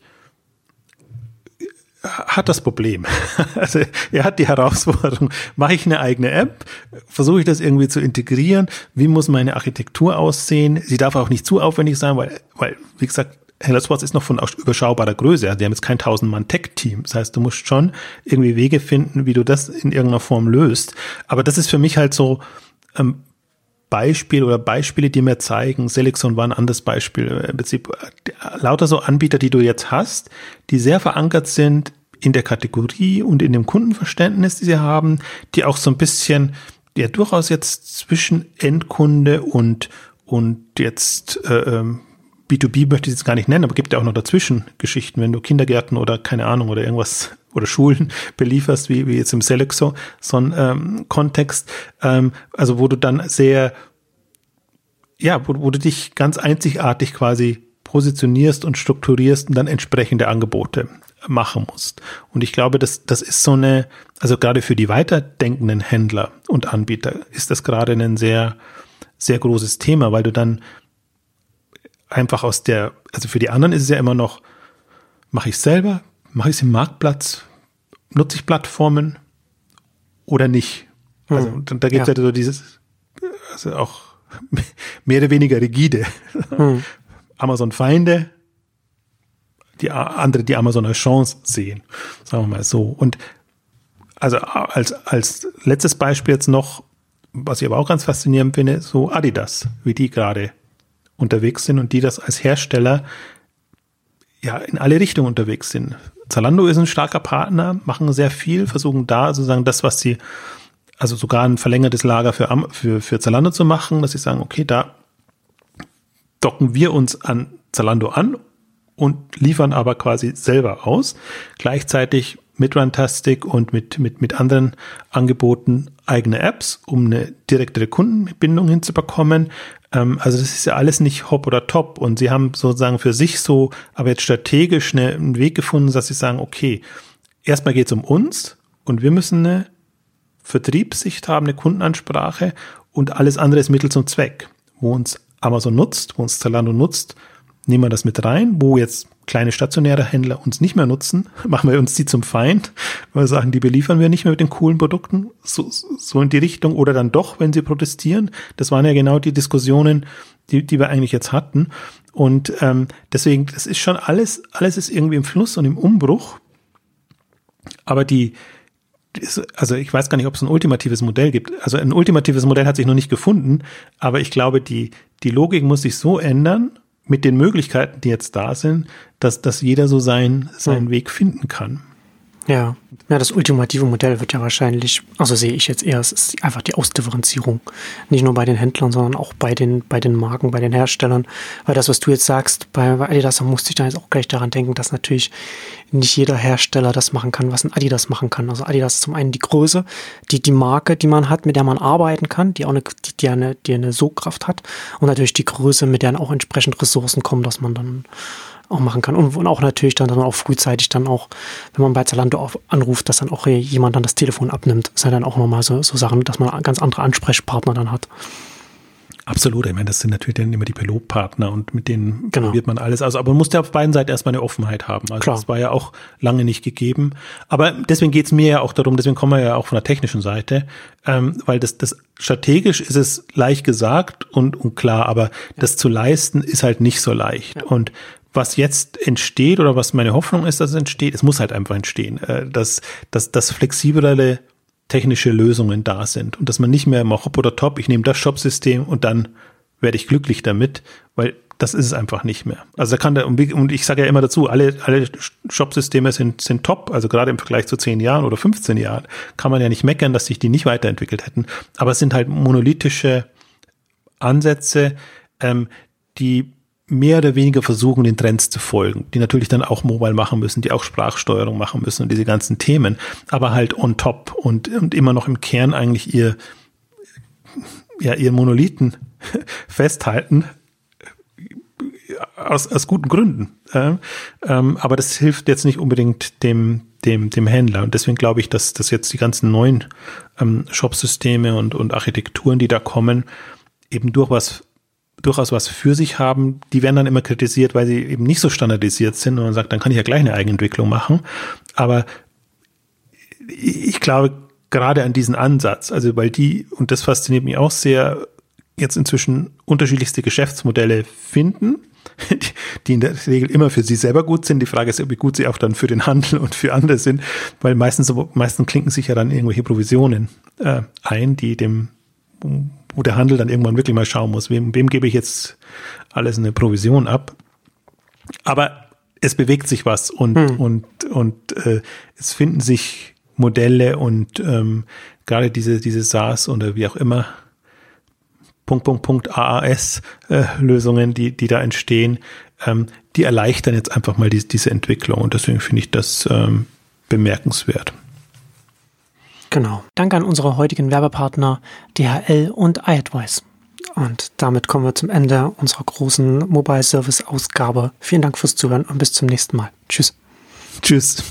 hat das Problem. Also er hat die Herausforderung, mache ich eine eigene App, versuche ich das irgendwie zu integrieren, wie muss meine Architektur aussehen, sie darf auch nicht zu aufwendig sein, weil, weil wie gesagt, Hello Sports ist noch von überschaubarer Größe. Die haben jetzt kein 1000-Mann-Tech-Team. Das heißt, du musst schon irgendwie Wege finden, wie du das in irgendeiner Form löst. Aber das ist für mich halt so ähm, Beispiel oder Beispiele, die mir zeigen, Selexon war ein anderes Beispiel. Im Prinzip äh, lauter so Anbieter, die du jetzt hast, die sehr verankert sind in der Kategorie und in dem Kundenverständnis, die sie haben, die auch so ein bisschen, ja, durchaus jetzt zwischen Endkunde und, und jetzt, äh, ähm, B2B möchte ich jetzt gar nicht nennen, aber gibt ja auch noch dazwischen Geschichten, wenn du Kindergärten oder keine Ahnung oder irgendwas oder Schulen belieferst, wie, wie jetzt im Selexo, so ein ähm, ähm, also wo du dann sehr, ja, wo, wo du dich ganz einzigartig quasi positionierst und strukturierst und dann entsprechende Angebote machen musst. Und ich glaube, das, das ist so eine, also gerade für die weiterdenkenden Händler und Anbieter ist das gerade ein sehr, sehr großes Thema, weil du dann einfach aus der, also für die anderen ist es ja immer noch, mache ich selber, mache ich es im Marktplatz, nutze ich Plattformen oder nicht. Also hm. da gibt es ja. ja so dieses, also auch mehr oder weniger rigide. Hm. Amazon-Feinde, die andere, die Amazon als Chance sehen, sagen wir mal so. Und also als, als letztes Beispiel jetzt noch, was ich aber auch ganz faszinierend finde, so Adidas, wie die gerade unterwegs sind und die das als Hersteller ja in alle Richtungen unterwegs sind. Zalando ist ein starker Partner, machen sehr viel, versuchen da sozusagen das, was sie, also sogar ein verlängertes Lager für, für, für Zalando zu machen, dass sie sagen, okay, da docken wir uns an Zalando an und liefern aber quasi selber aus. Gleichzeitig mit Runtastic und mit, mit, mit anderen Angeboten eigene Apps, um eine direktere Kundenbindung hinzubekommen. Ähm, also das ist ja alles nicht hopp oder top. Und sie haben sozusagen für sich so, aber jetzt strategisch eine, einen Weg gefunden, dass sie sagen, okay, erstmal geht es um uns und wir müssen eine Vertriebssicht haben, eine Kundenansprache und alles andere ist Mittel zum Zweck. Wo uns Amazon nutzt, wo uns Zalando nutzt, nehmen wir das mit rein, wo jetzt kleine stationäre Händler uns nicht mehr nutzen, machen wir uns die zum Feind, weil wir sagen, die beliefern wir nicht mehr mit den coolen Produkten, so, so in die Richtung, oder dann doch, wenn sie protestieren. Das waren ja genau die Diskussionen, die, die wir eigentlich jetzt hatten. Und ähm, deswegen, das ist schon alles, alles ist irgendwie im Fluss und im Umbruch. Aber die, also ich weiß gar nicht, ob es ein ultimatives Modell gibt. Also ein ultimatives Modell hat sich noch nicht gefunden, aber ich glaube, die, die Logik muss sich so ändern mit den Möglichkeiten, die jetzt da sind, dass, dass jeder so sein, seinen ja. Weg finden kann. Ja. ja, das ultimative Modell wird ja wahrscheinlich, also sehe ich jetzt eher, es ist einfach die Ausdifferenzierung. Nicht nur bei den Händlern, sondern auch bei den, bei den Marken, bei den Herstellern. Weil das, was du jetzt sagst, bei, bei Adidas, da musste ich dann jetzt auch gleich daran denken, dass natürlich nicht jeder Hersteller das machen kann, was ein Adidas machen kann. Also Adidas ist zum einen die Größe, die, die Marke, die man hat, mit der man arbeiten kann, die auch eine, die, die eine, die eine Sogkraft hat. Und natürlich die Größe, mit der auch entsprechend Ressourcen kommen, dass man dann auch machen kann. Und, und auch natürlich dann, dann auch frühzeitig dann auch, wenn man bei Zalando auf, anruft, dass dann auch jemand dann das Telefon abnimmt. Das sind dann auch nochmal so, so Sachen, dass man ganz andere Ansprechpartner dann hat. Absolut, ich meine, das sind natürlich dann immer die Pilotpartner und mit denen genau. probiert man alles. Also, aber man muss ja auf beiden Seiten erstmal eine Offenheit haben. Also Klar. das war ja auch lange nicht gegeben. Aber deswegen geht es mir ja auch darum, deswegen kommen wir ja auch von der technischen Seite, ähm, weil das, das strategisch ist es leicht gesagt und, und klar, aber ja. das zu leisten ist halt nicht so leicht. Ja. Und was jetzt entsteht oder was meine Hoffnung ist, dass es entsteht, es muss halt einfach entstehen, äh, dass, dass, dass flexiblere technische Lösungen da sind und dass man nicht mehr immer hopp oder top, ich nehme das Shop-System und dann werde ich glücklich damit, weil das ist es einfach nicht mehr. Also da kann der, und ich sage ja immer dazu, alle, alle Shop-Systeme sind, sind top, also gerade im Vergleich zu 10 Jahren oder 15 Jahren kann man ja nicht meckern, dass sich die nicht weiterentwickelt hätten. Aber es sind halt monolithische Ansätze, ähm, die mehr oder weniger versuchen, den Trends zu folgen, die natürlich dann auch Mobile machen müssen, die auch Sprachsteuerung machen müssen und diese ganzen Themen, aber halt on top und, und immer noch im Kern eigentlich ihr, ja, ihren Monolithen festhalten, aus, aus guten Gründen. Äh, ähm, aber das hilft jetzt nicht unbedingt dem, dem, dem Händler. Und deswegen glaube ich, dass, dass jetzt die ganzen neuen ähm, Shop-Systeme und, und Architekturen, die da kommen, eben durch was durchaus was für sich haben, die werden dann immer kritisiert, weil sie eben nicht so standardisiert sind und man sagt, dann kann ich ja gleich eine Eigenentwicklung machen. Aber ich glaube gerade an diesen Ansatz, also weil die, und das fasziniert mich auch sehr, jetzt inzwischen unterschiedlichste Geschäftsmodelle finden, die in der Regel immer für sie selber gut sind. Die Frage ist, wie gut sie auch dann für den Handel und für andere sind, weil meistens, meistens klinken sich ja dann irgendwelche Provisionen äh, ein, die dem wo der Handel dann irgendwann wirklich mal schauen muss, wem, wem gebe ich jetzt alles eine Provision ab. Aber es bewegt sich was und, hm. und, und äh, es finden sich Modelle und ähm, gerade diese, diese SaaS oder wie auch immer Punkt, Punkt, Punkt AAS äh, Lösungen, die, die da entstehen, ähm, die erleichtern jetzt einfach mal die, diese Entwicklung und deswegen finde ich das ähm, bemerkenswert. Genau. Danke an unsere heutigen Werbepartner DHL und iAdvice. Und damit kommen wir zum Ende unserer großen Mobile Service Ausgabe. Vielen Dank fürs Zuhören und bis zum nächsten Mal. Tschüss. Tschüss.